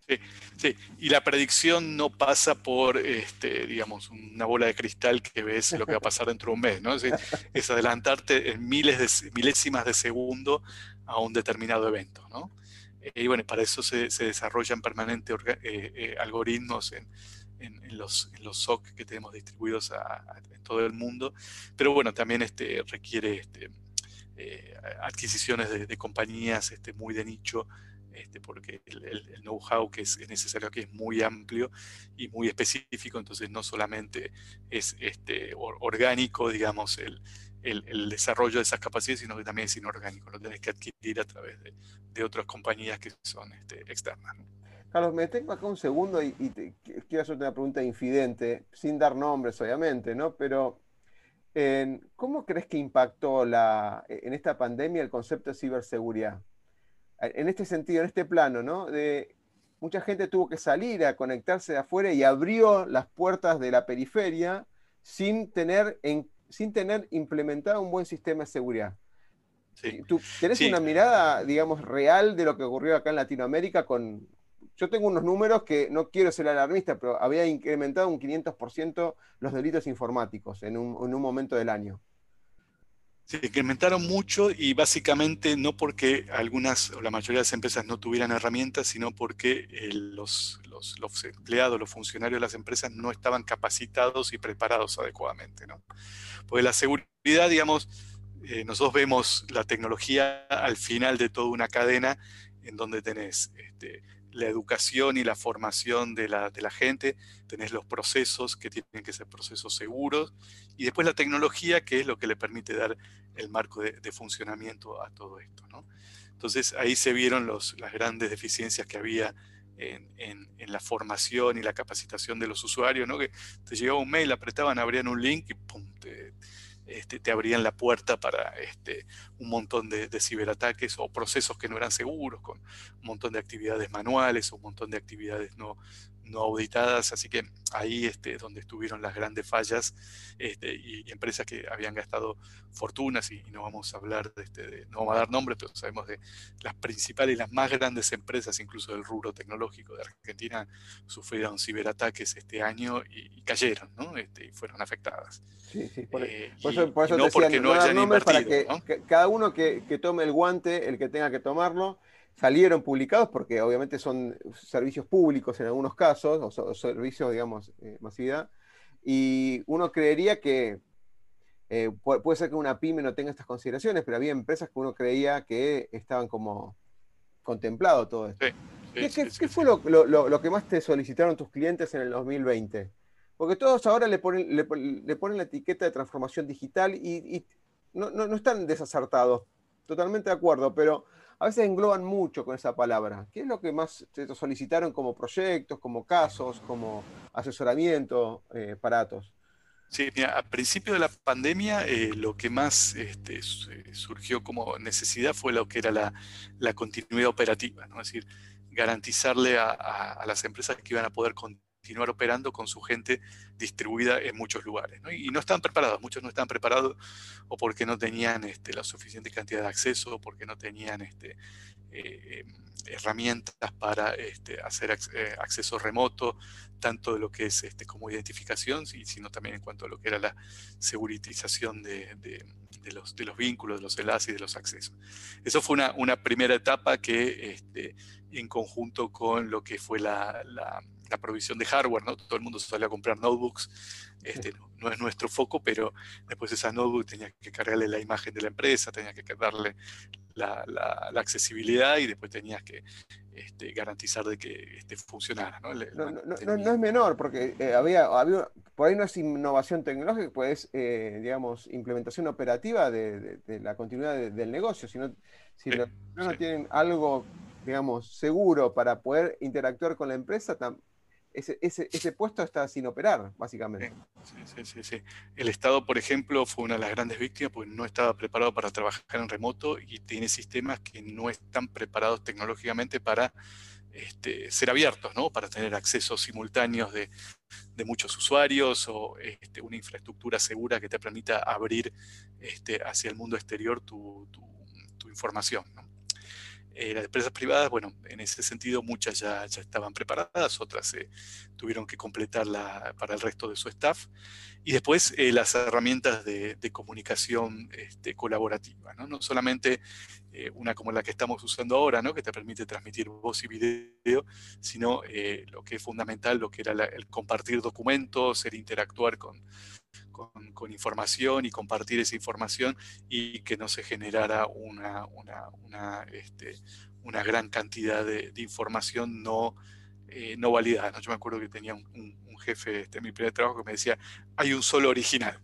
Sí, sí, y la predicción no pasa por, este, digamos, una bola de cristal que ves lo que va a pasar dentro de un mes, ¿no? Es, adelantarte en miles de, milésimas de segundo a un determinado evento, ¿no? Eh, y bueno, para eso se, desarrollan permanentes eh, eh, algoritmos en, los, SOC que tenemos distribuidos en todo el mundo, pero bueno, también este, requiere este, adquisiciones de, de compañías este, muy de nicho este, porque el, know-how que es, necesario aquí es muy amplio y muy específico, entonces no solamente es este, orgánico, digamos, el, desarrollo de esas capacidades, sino que también es inorgánico, lo tenés que adquirir a través de, otras compañías que son este, externas. Carlos, me tengo acá un segundo y, quiero hacerte una pregunta infidente, sin dar nombres, obviamente, ¿no? Pero, ¿cómo crees que impactó la, en esta pandemia el concepto de ciberseguridad? En este sentido, en este plano, ¿no? De, mucha gente tuvo que salir a conectarse de afuera y abrió las puertas de la periferia sin tener, sin tener implementado un buen sistema de seguridad. Sí. ¿Tú tenés una mirada, digamos, real de lo que ocurrió acá en Latinoamérica con... Yo tengo unos números que no quiero ser alarmista, pero había incrementado un 500% los delitos informáticos en un, en un momento del año. Se incrementaron mucho y básicamente no porque algunas o la mayoría de las empresas no tuvieran herramientas, sino porque eh, los, los, empleados, los funcionarios de las empresas no estaban capacitados y preparados adecuadamente. ¿no? Porque la seguridad, digamos, eh, nosotros vemos la tecnología al final de toda una cadena en donde tenés este, la educación y la formación de la, gente, tenés los procesos que tienen que ser procesos seguros, y después la tecnología que es lo que le permite dar el marco de, funcionamiento a todo esto. ¿no? Entonces ahí se vieron los, las grandes deficiencias que había en, en, en, la formación y la capacitación de los usuarios, ¿no? que te llegaba un mail, apretaban, abrían un link y pum, te, este, te abrían la puerta para este, un montón de, ciberataques o procesos que no eran seguros, con un montón de actividades manuales o un montón de actividades no, no auditadas, así que ahí este, donde estuvieron las grandes fallas este, y, empresas que habían gastado fortunas, y, no vamos a hablar de, este, no vamos a dar nombres, pero sabemos de las principales y las más grandes empresas, incluso del rubro tecnológico de Argentina, sufrieron ciberataques este año y, cayeron, ¿no? Este, y fueron afectadas. Sí, sí, por, eh, eso, por eso no porque no, hayan invertido. Para que, cada uno que, que tome el guante, el que tenga que tomarlo, salieron publicados porque obviamente son servicios públicos en algunos casos, o, servicios, digamos, eh, masividad, y uno creería que eh, puede, ser que una pyme no tenga estas consideraciones, pero había empresas que uno creía que estaban como contemplado todo esto. ¿Qué, fue lo, que más te solicitaron tus clientes en el 2020? Porque todos ahora le ponen, le, ponen la etiqueta de transformación digital y, no, no, están desacertados, totalmente de acuerdo, pero a veces engloban mucho con esa palabra. ¿Qué es lo que más te solicitaron como proyectos, como casos, como asesoramiento eh, para Atos? Sí, mira, a principio de la pandemia eh, lo que más este, surgió como necesidad fue lo que era la, continuidad operativa, ¿no? es decir, garantizarle a, las empresas que iban a poder continuar continuar operando con su gente distribuida en muchos lugares. Y no estaban preparados, muchos no estaban preparados o porque no tenían este, la suficiente cantidad de acceso, o porque no tenían este, eh, herramientas para este, hacer eh, acceso remoto, tanto de lo que es este, como identificación, sino también en cuanto a lo que era la seguritización de, los, de los, vínculos, de los enlaces y de los accesos. Eso fue una, una primera etapa que este, en conjunto con lo que fue la la provisión de hardware, ¿no? Todo el mundo se salió a comprar notebooks, este, no, es nuestro foco, pero después esa notebook tenía que cargarle la imagen de la empresa, tenía que darle la, accesibilidad y después tenías que este, garantizar de que este, funcionara. ¿no? No, es menor, porque eh, había, había, por ahí no es innovación tecnológica, pues eh, digamos, implementación operativa de, la continuidad del negocio, sino si no, tienen algo digamos, seguro para poder interactuar con la empresa, ese, puesto está sin operar, básicamente. Sí, sí, sí, El Estado, por ejemplo, fue una de las grandes víctimas porque no estaba preparado para trabajar en remoto y tiene sistemas que no están preparados tecnológicamente para este, ser abiertos, ¿no? para tener accesos simultáneos de, muchos usuarios o este, una infraestructura segura que te permita abrir este, hacia el mundo exterior tu, información. Eh, las empresas privadas, bueno, en ese sentido muchas ya, ya estaban preparadas, otras eh, tuvieron que completarla para el resto de su staff. Y después eh, las herramientas de, comunicación este, colaborativa, ¿no? no solamente una como la que estamos usando ahora, ¿no? que te permite transmitir voz y video, sino lo que es fundamental, lo que era el compartir documentos, el interactuar con, con, información y compartir esa información y que no se generara una, una, este, gran cantidad de, información no, eh, no validada. Yo me acuerdo que tenía un, jefe este, en mi primer trabajo que me decía, hay un solo original.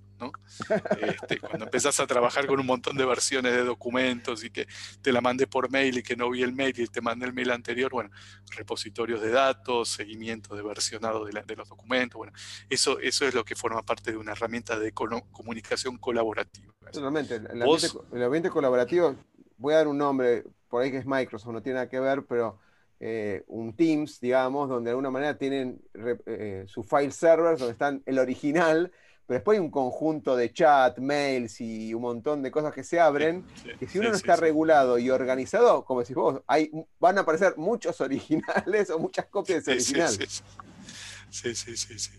Este, cuando empezás a trabajar con un montón de versiones de documentos y que te la mandé por mail y que no vi el mail y te mandé el mail anterior, bueno, repositorios de datos, seguimiento de versionado de, los documentos, bueno, eso, eso es lo que forma parte de una herramienta de comunicación colaborativa. Totalmente, el ambiente, colaborativo, voy a dar un nombre, por ahí que es Microsoft, no tiene nada que ver, pero... Eh, un Teams, digamos, donde de alguna manera tienen eh, su file server, donde están el original, pero después hay un conjunto de chat, mails y un montón de cosas que se abren, que si uno no está regulado y organizado, como decís vos, hay, van a aparecer muchos originales o muchas copias de ese original. Sí, sí, sí, sí,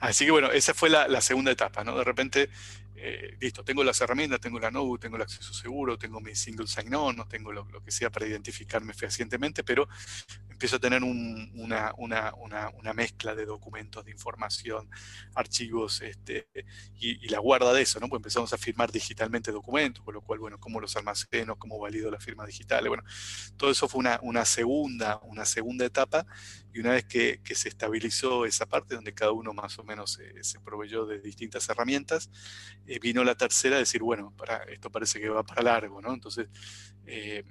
Así que bueno, esa fue la, segunda etapa, ¿no? De repente eh, listo, tengo las herramientas, tengo la node, tengo el acceso seguro, tengo mi single sign-on, no tengo lo, que sea para identificarme fehacientemente, pero empiezo a tener una, una, mezcla de documentos, de información, archivos este, y, la guarda de eso, ¿no? Pues empezamos a firmar digitalmente documentos, con lo cual, bueno, cómo los almaceno, cómo valido las firmas digitales, bueno, todo eso fue una, segunda, una segunda etapa y una vez que, se estabilizó esa parte donde cada uno más o menos se proveyó de distintas herramientas, vino la tercera a decir, bueno, esto parece que va para largo, ¿no? Entonces, eh,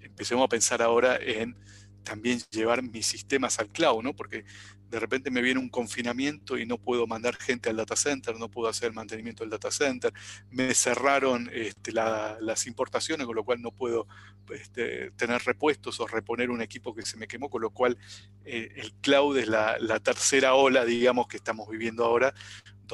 empecemos a pensar ahora en también llevar mis sistemas al cloud, ¿no? Porque de repente me viene un confinamiento y no puedo mandar gente al data center, no puedo hacer el mantenimiento del data center, me cerraron este, las importaciones, con lo cual no puedo este, tener repuestos o reponer un equipo que se me quemó, con lo cual eh, el cloud es la, tercera ola, digamos, que estamos viviendo ahora,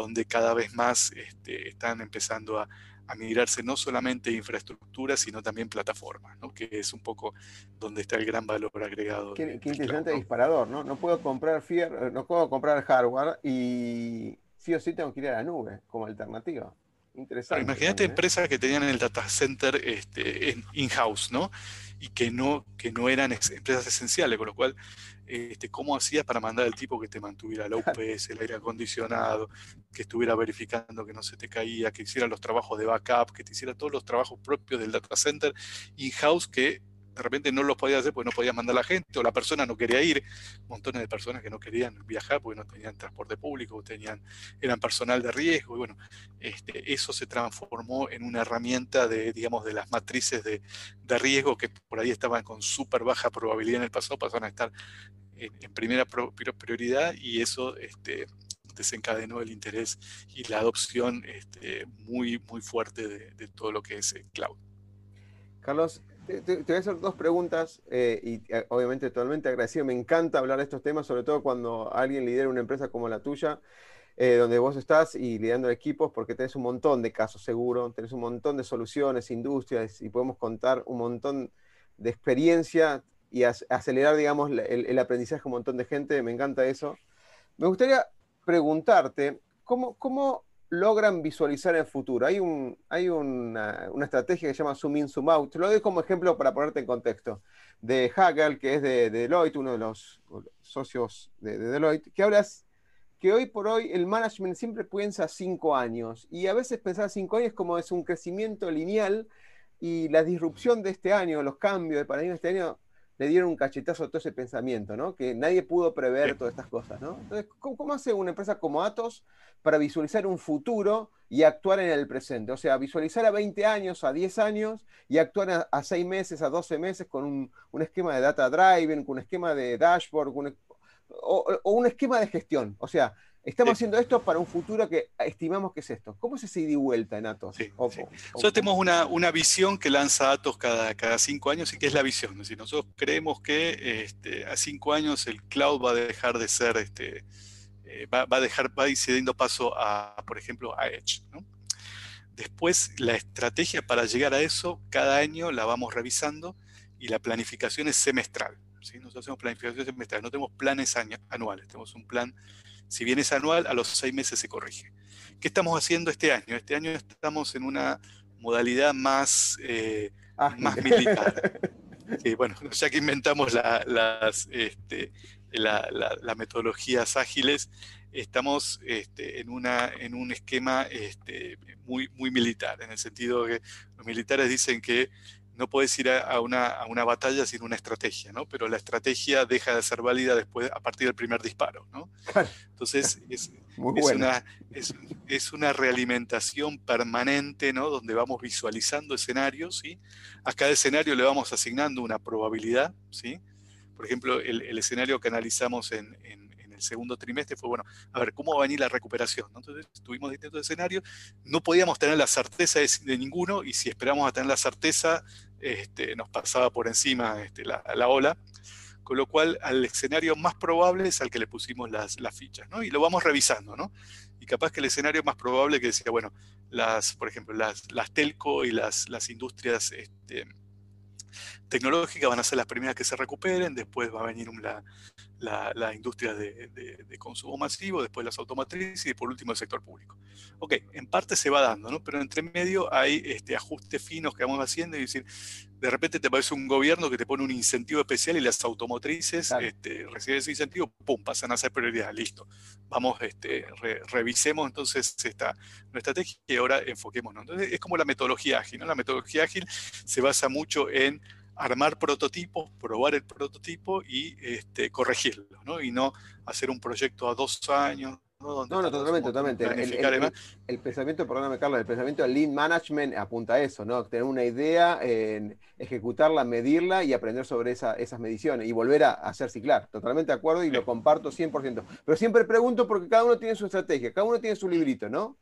donde cada vez más este, están empezando a, a migrarse no solamente infraestructura, sino también plataformas, ¿no? que es un poco donde está el gran valor agregado. Qué, interesante disparador, ¿no? No puedo comprar eh, no puedo comprar hardware y sí o sí tengo que ir a la nube como alternativa. Interesante. imagínate ¿eh? empresas que tenían el data center este, in-house, ¿no? Y que no, que no eran empresas esenciales, con lo cual este, cómo hacías para mandar al tipo que te mantuviera la UPS, el aire acondicionado, que estuviera verificando que no se te caía, que hiciera los trabajos de backup, que te hiciera todos los trabajos propios del data center in-house que de repente no los podías hacer porque no podías mandar a la gente o la persona no quería ir. Montones de personas que no querían viajar porque no tenían transporte público, tenían, eran personal de riesgo. Y bueno, este, eso se transformó en una herramienta de, digamos, de las matrices de, de riesgo que por ahí estaban con súper baja probabilidad en el pasado, pasaron a estar en, primera prioridad y eso este, desencadenó el interés y la adopción este, muy, muy fuerte de, todo lo que es el cloud. Carlos, te, voy a hacer dos preguntas eh, y eh, obviamente totalmente agradecido. Me encanta hablar de estos temas, sobre todo cuando alguien lidera una empresa como la tuya, eh, donde vos estás y liderando equipos, porque tenés un montón de casos seguro, tenés un montón de soluciones, industrias y podemos contar un montón de experiencia y acelerar, digamos, el, aprendizaje de un montón de gente. Me encanta eso. Me gustaría preguntarte, ¿cómo, cómo logran visualizar el futuro? Hay, un, hay una, estrategia que se llama Zoom In, Zoom Out. Te lo doy como ejemplo para ponerte en contexto. De Hagel, que es de, Deloitte, uno de los socios de, de Deloitte, que hablas que hoy por hoy el management siempre piensa cinco años y a veces pensar cinco años como es un crecimiento lineal y la disrupción de este año, los cambios de paradigma de este año le dieron un cachetazo a todo ese pensamiento, ¿no? Que nadie pudo prever todas estas cosas, ¿no? Entonces, ¿cómo, hace una empresa como Atos para visualizar un futuro y actuar en el presente? O sea, visualizar a 20 años, a 10 años y actuar a, 6 meses, a 12 meses con un, esquema de data driving, con un esquema de dashboard, o, o, un esquema de gestión. O sea, Estamos haciendo esto para un futuro que estimamos que es esto. ¿Cómo es ese ida y vuelta en Atos? nosotros tenemos una, una, visión que lanza Atos cada, cada cinco años y que es la visión. Es decir, nosotros creemos que este, a cinco años el cloud va a dejar de ser, este, eh, va, a dejar, va a ir cediendo paso a, por ejemplo, a Edge. Después, la estrategia para llegar a eso, cada año la vamos revisando y la planificación es semestral. ¿sí? Nosotros hacemos planificación semestral, no tenemos planes anuales, tenemos un plan si bien es anual, a los seis meses se corrige. ¿Qué estamos haciendo este año? Este año estamos en una modalidad más, eh, más militar. bueno, ya que inventamos las, este, las metodologías ágiles, estamos este, en, una, en un esquema este, muy, muy militar, en el sentido que los militares dicen que no puedes ir a, una, batalla sin una estrategia, ¿no? Pero la estrategia deja de ser válida después, a partir del primer disparo, ¿no? Entonces, es, una, es, una, realimentación permanente, ¿no? Donde vamos visualizando escenarios, ¿sí? A cada escenario le vamos asignando una probabilidad, ¿sí? Por ejemplo, el, escenario que analizamos en el segundo trimestre fue, bueno, a ver, ¿cómo va a venir la recuperación? Entonces tuvimos distintos escenarios, no podíamos tener la certeza de, ninguno y si esperamos a tener la certeza, este, nos pasaba por encima este, la, ola, con lo cual al escenario más probable es al que le pusimos las, fichas, ¿no? Y lo vamos revisando, ¿no? Y capaz que el escenario más probable que decía, bueno, las, por ejemplo, las, telco y las, industrias este, tecnológicas van a ser las primeras que se recuperen, después va a venir la, industria de, consumo masivo, después las automotrices y por último el sector público. Ok, en parte se va dando, ¿no? Pero entre medio hay este, ajustes finos que vamos haciendo y decir, de repente te parece un gobierno que te pone un incentivo especial y las automotrices este, reciben ese incentivo, pum, pasan a ser prioridad, listo. Vamos, este, revisemos entonces esta nuestra estrategia y ahora enfoquémonos. Entonces es como la metodología ágil, ¿no? La metodología ágil se basa mucho en armar prototipos, probar el prototipo y este, corregirlo, ¿no? Y no hacer un proyecto a dos años. No, no, totalmente, totalmente. El, pensamiento, perdóname Carlos, el pensamiento del Lean Management apunta a eso, ¿no? Tener una idea, ejecutarla, medirla y aprender sobre esas mediciones y volver a, hacer ciclar. Totalmente de acuerdo y lo comparto 100%. Pero siempre pregunto porque cada uno tiene su estrategia, cada uno tiene su librito, ¿no?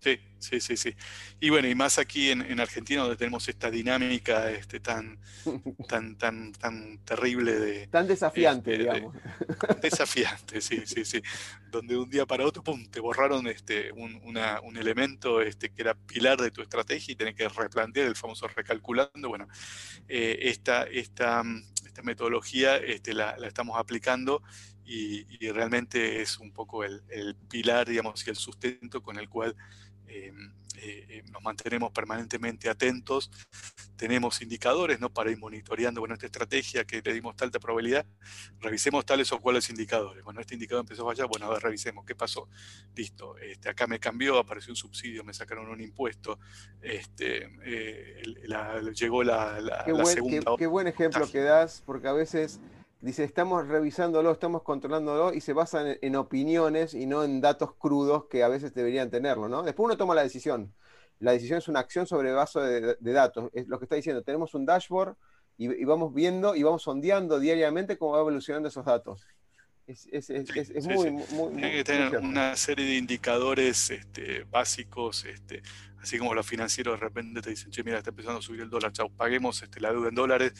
Sí, sí, sí, sí. Y bueno, y más aquí en, Argentina donde tenemos esta dinámica este, tan, tan, tan, tan terrible de... Tan desafiante, este, digamos. desafiante, sí, sí, sí. Donde un día para otro, pum, te borraron este, un, un elemento este, que era pilar de tu estrategia y tenés que replantear el famoso recalculando. Bueno, eh, esta, esta, esta metodología este, la, la estamos aplicando y, y, realmente es un poco el, el, pilar, digamos, y el sustento con el cual eh, eh, nos mantenemos permanentemente atentos, tenemos indicadores ¿no? para ir monitoreando, bueno, esta estrategia que le dimos tanta probabilidad, revisemos tales o cuales indicadores. Bueno, este indicador empezó a fallar, bueno, a ver, revisemos, ¿qué pasó? Listo, este, acá me cambió, apareció un subsidio, me sacaron un impuesto, este, eh, llegó la, la, qué buen, segunda... Qué, buen ejemplo que das, porque a veces dice, estamos revisándolo, estamos controlándolo y se basan en, opiniones y no en datos crudos que a veces deberían tenerlo, ¿no? Después uno toma la decisión. La decisión es una acción sobre base de, datos. Es lo que está diciendo. Tenemos un dashboard y, vamos viendo y vamos sondeando diariamente cómo va evolucionando esos datos. Es, muy, muy, Tiene que tener una serie de indicadores este, básicos, este, así como los financieros de repente te dicen, che, mira, está empezando a subir el dólar, chao, paguemos este, la deuda en dólares.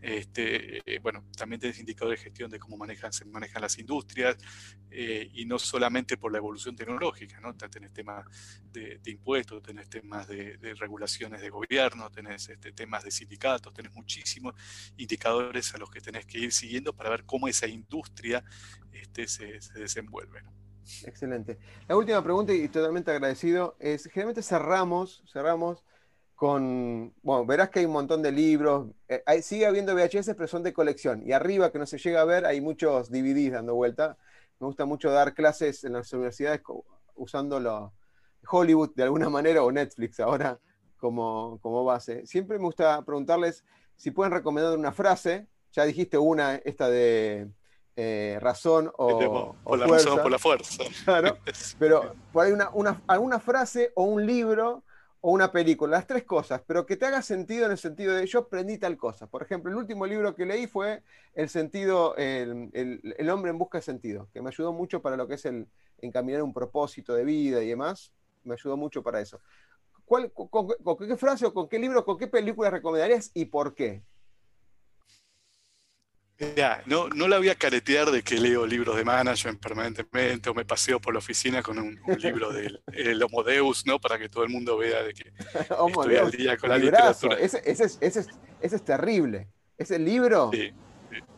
Este, eh, bueno, también tenés indicadores de gestión de cómo manejan, se manejan las industrias eh, y no solamente por la evolución tecnológica, ¿no? Tenés temas de, impuestos, tenés temas de, regulaciones de gobierno, tenés este, temas de sindicatos, tenés muchísimos indicadores a los que tenés que ir siguiendo para ver cómo esa industria este, se, se desenvuelve. Excelente. La última pregunta, y totalmente agradecido, es, generalmente cerramos, cerramos con, bueno, verás que hay un montón de libros, eh, sigue habiendo VHS, pero son de colección, y arriba que no se llega a ver hay muchos DVDs dando vuelta. Me gusta mucho dar clases en las universidades usando lo, Hollywood de alguna manera o Netflix ahora como, como base. Siempre me gusta preguntarles si pueden recomendar una frase, ya dijiste una, esta de eh, razón o, por la fuerza. razón por la fuerza. Claro, pero por ahí una, alguna frase o un libro o una película, las tres cosas, pero que te haga sentido en el sentido de yo aprendí tal cosa. Por ejemplo, el último libro que leí fue El sentido, el, hombre en busca de sentido, que me ayudó mucho para lo que es el encaminar un propósito de vida y demás, me ayudó mucho para eso. ¿Cuál, con, qué frase o con qué libro, con qué película recomendarías y por qué? No, no la voy a caretear de que leo libros de management permanentemente o me paseo por la oficina con un, libro del el Homo Deus, ¿no? Para que todo el mundo vea de que estoy al día con la literatura. Ese, es, terrible. Ese libro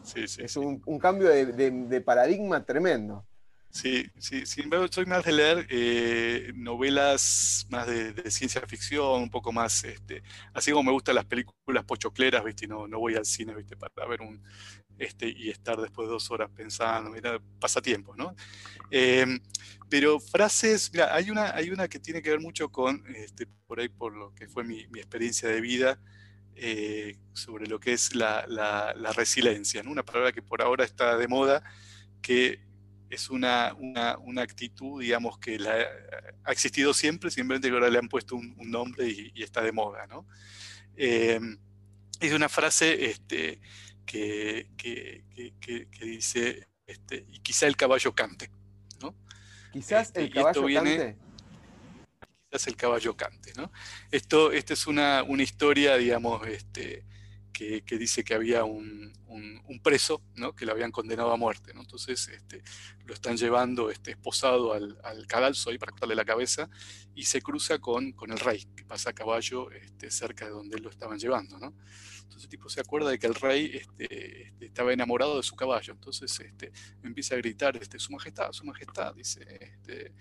sí, sí, es un, cambio de, paradigma tremendo. Sí, sí, sin embargo, soy más de leer eh, novelas más de, ciencia ficción, un poco más, este, así como me gustan las películas pochocleras, ¿viste? No, no voy al cine, ¿viste? Para ver un, este, y estar después de dos horas pensando, mira, pasatiempos, ¿no? Em, pero frases, mira, hay una, hay una que tiene que ver mucho con, este, por ahí por lo que fue mi, experiencia de vida, eh, sobre lo que es la, resiliencia, ¿no? una palabra que por ahora está de moda, que es una, una, actitud, digamos, que la, ha existido siempre, simplemente que ahora le han puesto un, nombre y, está de moda. ¿no? Em, es una frase este, que, dice, este, y quizá el caballo cante. ¿no? Quizás el este, caballo cante. Quizás el caballo cante. ¿no? Esto, esta es una, una historia, digamos, este, que, dice que había un, preso ¿no? que lo habían condenado a muerte. ¿no? Entonces este, lo están llevando este, esposado al, al, cadalso ahí para cortarle la cabeza y se cruza con, con el rey, que pasa a caballo este, cerca de donde lo estaban llevando. ¿no? Entonces el tipo se acuerda de que el rey este, este, estaba enamorado de su caballo. Entonces este, empieza a gritar, este, Su Majestad, Su Majestad, dice, este,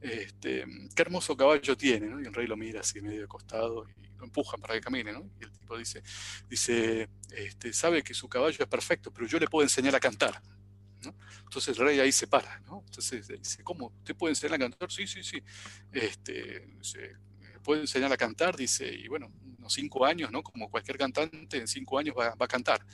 este, qué hermoso caballo tiene. ¿no? Y el rey lo mira así medio de costado y lo empujan para que camine. ¿no? Y el tipo dice, dice este, sabe que su caballo es perfecto, pero yo le puedo enseñar a cantar. ¿no? Entonces el rey ahí se para, ¿no? Entonces dice, ¿cómo? ¿Usted puede enseñar a cantar? Sí, sí, sí. Este, puede enseñar a cantar, dice, y bueno, unos cinco años, ¿no? Como cualquier cantante, en cinco años va, a cantar.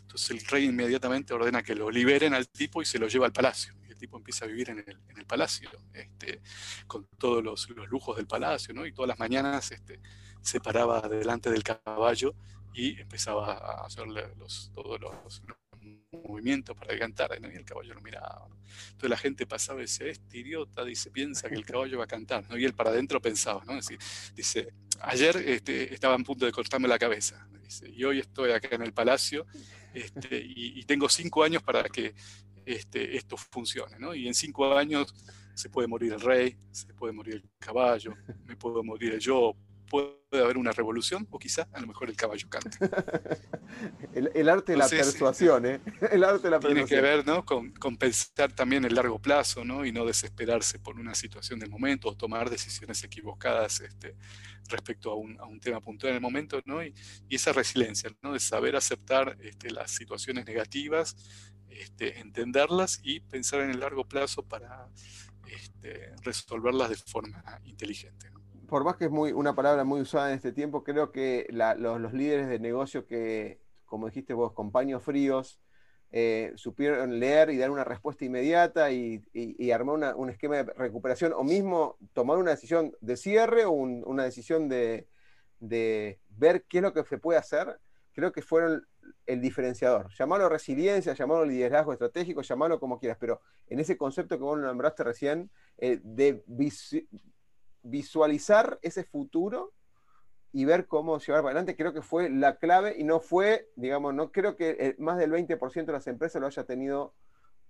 Entonces el rey inmediatamente ordena que lo liberen al tipo y se lo lleva al palacio. Y tipo empieza a vivir en el, en el palacio, este, con todos los, los, lujos del palacio, ¿no? Y todas las mañanas este, se paraba delante del caballo y empezaba a hacerle los, todos los, movimiento para cantar, y el caballo lo miraba. Entonces la gente pasaba y decía, este idiota, dice, piensa que el caballo va a cantar, ¿no? Y él para adentro pensaba, ¿no? dice, ayer este, estaba a punto de cortarme la cabeza, dice, y hoy estoy acá en el palacio este, y, tengo cinco años para que este, esto funcione, ¿no? Y en cinco años se puede morir el rey, se puede morir el caballo, me puedo morir yo, puede haber una revolución o quizá a lo mejor el caballo cante. el, arte de la persuasión, ¿eh? El arte de la Tiene que ver ¿no? con, pensar también el largo plazo ¿no? y no desesperarse por una situación del momento o tomar decisiones equivocadas este, respecto a un, a un, tema puntual en el momento ¿no? y, y, esa resiliencia ¿no? de saber aceptar este, las situaciones negativas, este, entenderlas y pensar en el largo plazo para este, resolverlas de forma inteligente por más que es muy, una palabra muy usada en este tiempo, creo que los, líderes de negocio que, como dijiste vos, compañeros fríos, eh, supieron leer y dar una respuesta inmediata y, armar un esquema de recuperación, o mismo tomar una decisión de cierre o una decisión de, ver qué es lo que se puede hacer, creo que fueron el diferenciador. Llamarlo resiliencia, llamarlo liderazgo estratégico, llamarlo como quieras, pero en ese concepto que vos nombraste recién, eh, de visualizar ese futuro y ver cómo llevar para adelante, creo que fue la clave y no fue, digamos, no creo que más del 20% de las empresas lo haya tenido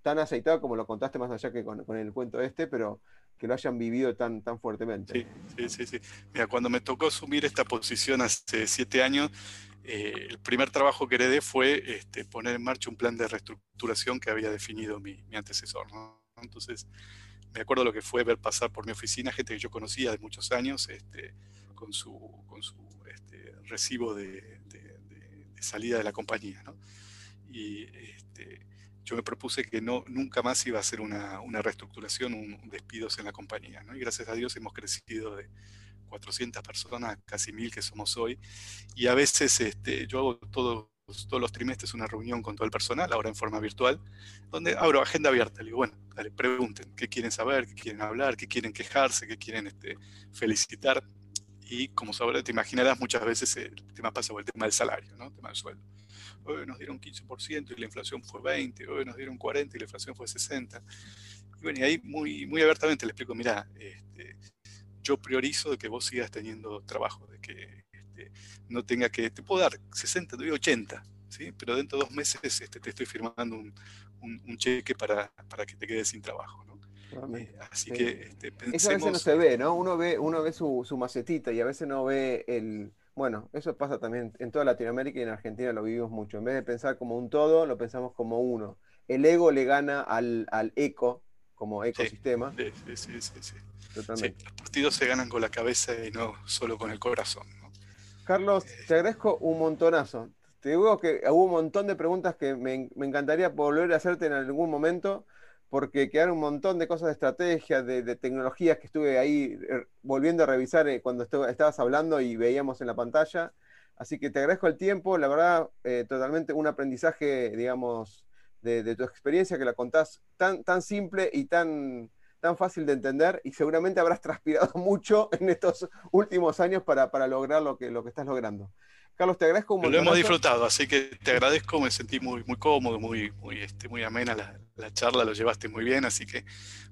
tan aceitado como lo contaste más allá que con, el cuento este, pero que lo hayan vivido tan, tan fuertemente. Sí, sí, sí, sí. Mira, cuando me tocó asumir esta posición hace siete años, eh, el primer trabajo que heredé fue este, poner en marcha un plan de reestructuración que había definido mi, mi antecesor. ¿no? Entonces, me acuerdo lo que fue ver pasar por mi oficina gente que yo conocía de muchos años este, con su, con su este, recibo de, salida de la compañía. ¿no? Y este, yo me propuse que no, nunca más iba a hacer una, una reestructuración, un, despidos en la compañía. ¿no? Y gracias a Dios hemos crecido de 400 personas, casi mil que somos hoy. Y a veces este, yo hago todo todos los trimestres una reunión con todo el personal, ahora en forma virtual, donde abro agenda abierta. Le digo, bueno, dale, pregunten qué quieren saber, qué quieren hablar, qué quieren quejarse, qué quieren este, felicitar. Y como sabrás, te imaginarás, muchas veces el tema pasa por el tema del salario, ¿no? el tema del sueldo. Hoy nos dieron 15% y la inflación fue 20, hoy nos dieron 40 y la inflación fue 60. Y bueno, y ahí muy, muy abiertamente le explico, mira, este, yo priorizo de que vos sigas teniendo trabajo, de que este, no tenga que, te puedo dar 60, te doy 80, ¿sí? pero dentro de dos meses este, te estoy firmando un, un, cheque para, para, que te quedes sin trabajo. ¿no? Eh, así que este, pensemos... Eso a veces no se ve, ¿no? Uno ve, uno ve su, su, macetita y a veces no ve el... Bueno, eso pasa también en toda Latinoamérica y en Argentina lo vivimos mucho. En vez de pensar como un todo, lo pensamos como uno. El ego le gana al, al eco como ecosistema. Sí, sí, sí, sí, Totalmente. los partidos se ganan con la cabeza y no solo con el corazón. Carlos, te agradezco un montonazo. Te digo que hubo un montón de preguntas que me, encantaría volver a hacerte en algún momento, porque quedaron un montón de cosas de estrategia, de, tecnologías que estuve ahí eh, volviendo a revisar eh, cuando estabas hablando y veíamos en la pantalla. Así que te agradezco el tiempo, la verdad, eh, totalmente un aprendizaje, digamos, de, de, tu experiencia que la contás tan, tan simple y tan, tan fácil de entender y seguramente habrás transpirado mucho en estos últimos años para, lograr lo que, lo que estás logrando. Carlos, te agradezco un Lo hemos disfrutado, así que te agradezco, me sentí muy, muy cómodo, muy, muy, este, muy amena la, charla, lo llevaste muy bien, así que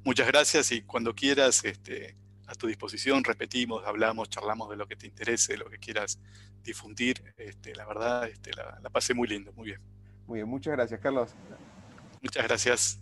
muchas gracias y cuando quieras, este, a tu disposición, repetimos, hablamos, charlamos de lo que te interese, lo que quieras difundir. Este, la verdad, este, la, la pasé muy lindo, muy bien. Muy bien, muchas gracias, Carlos. Muchas gracias.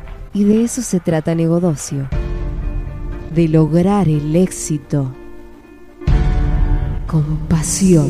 Y de eso se trata Negodocio, de lograr el éxito con pasión.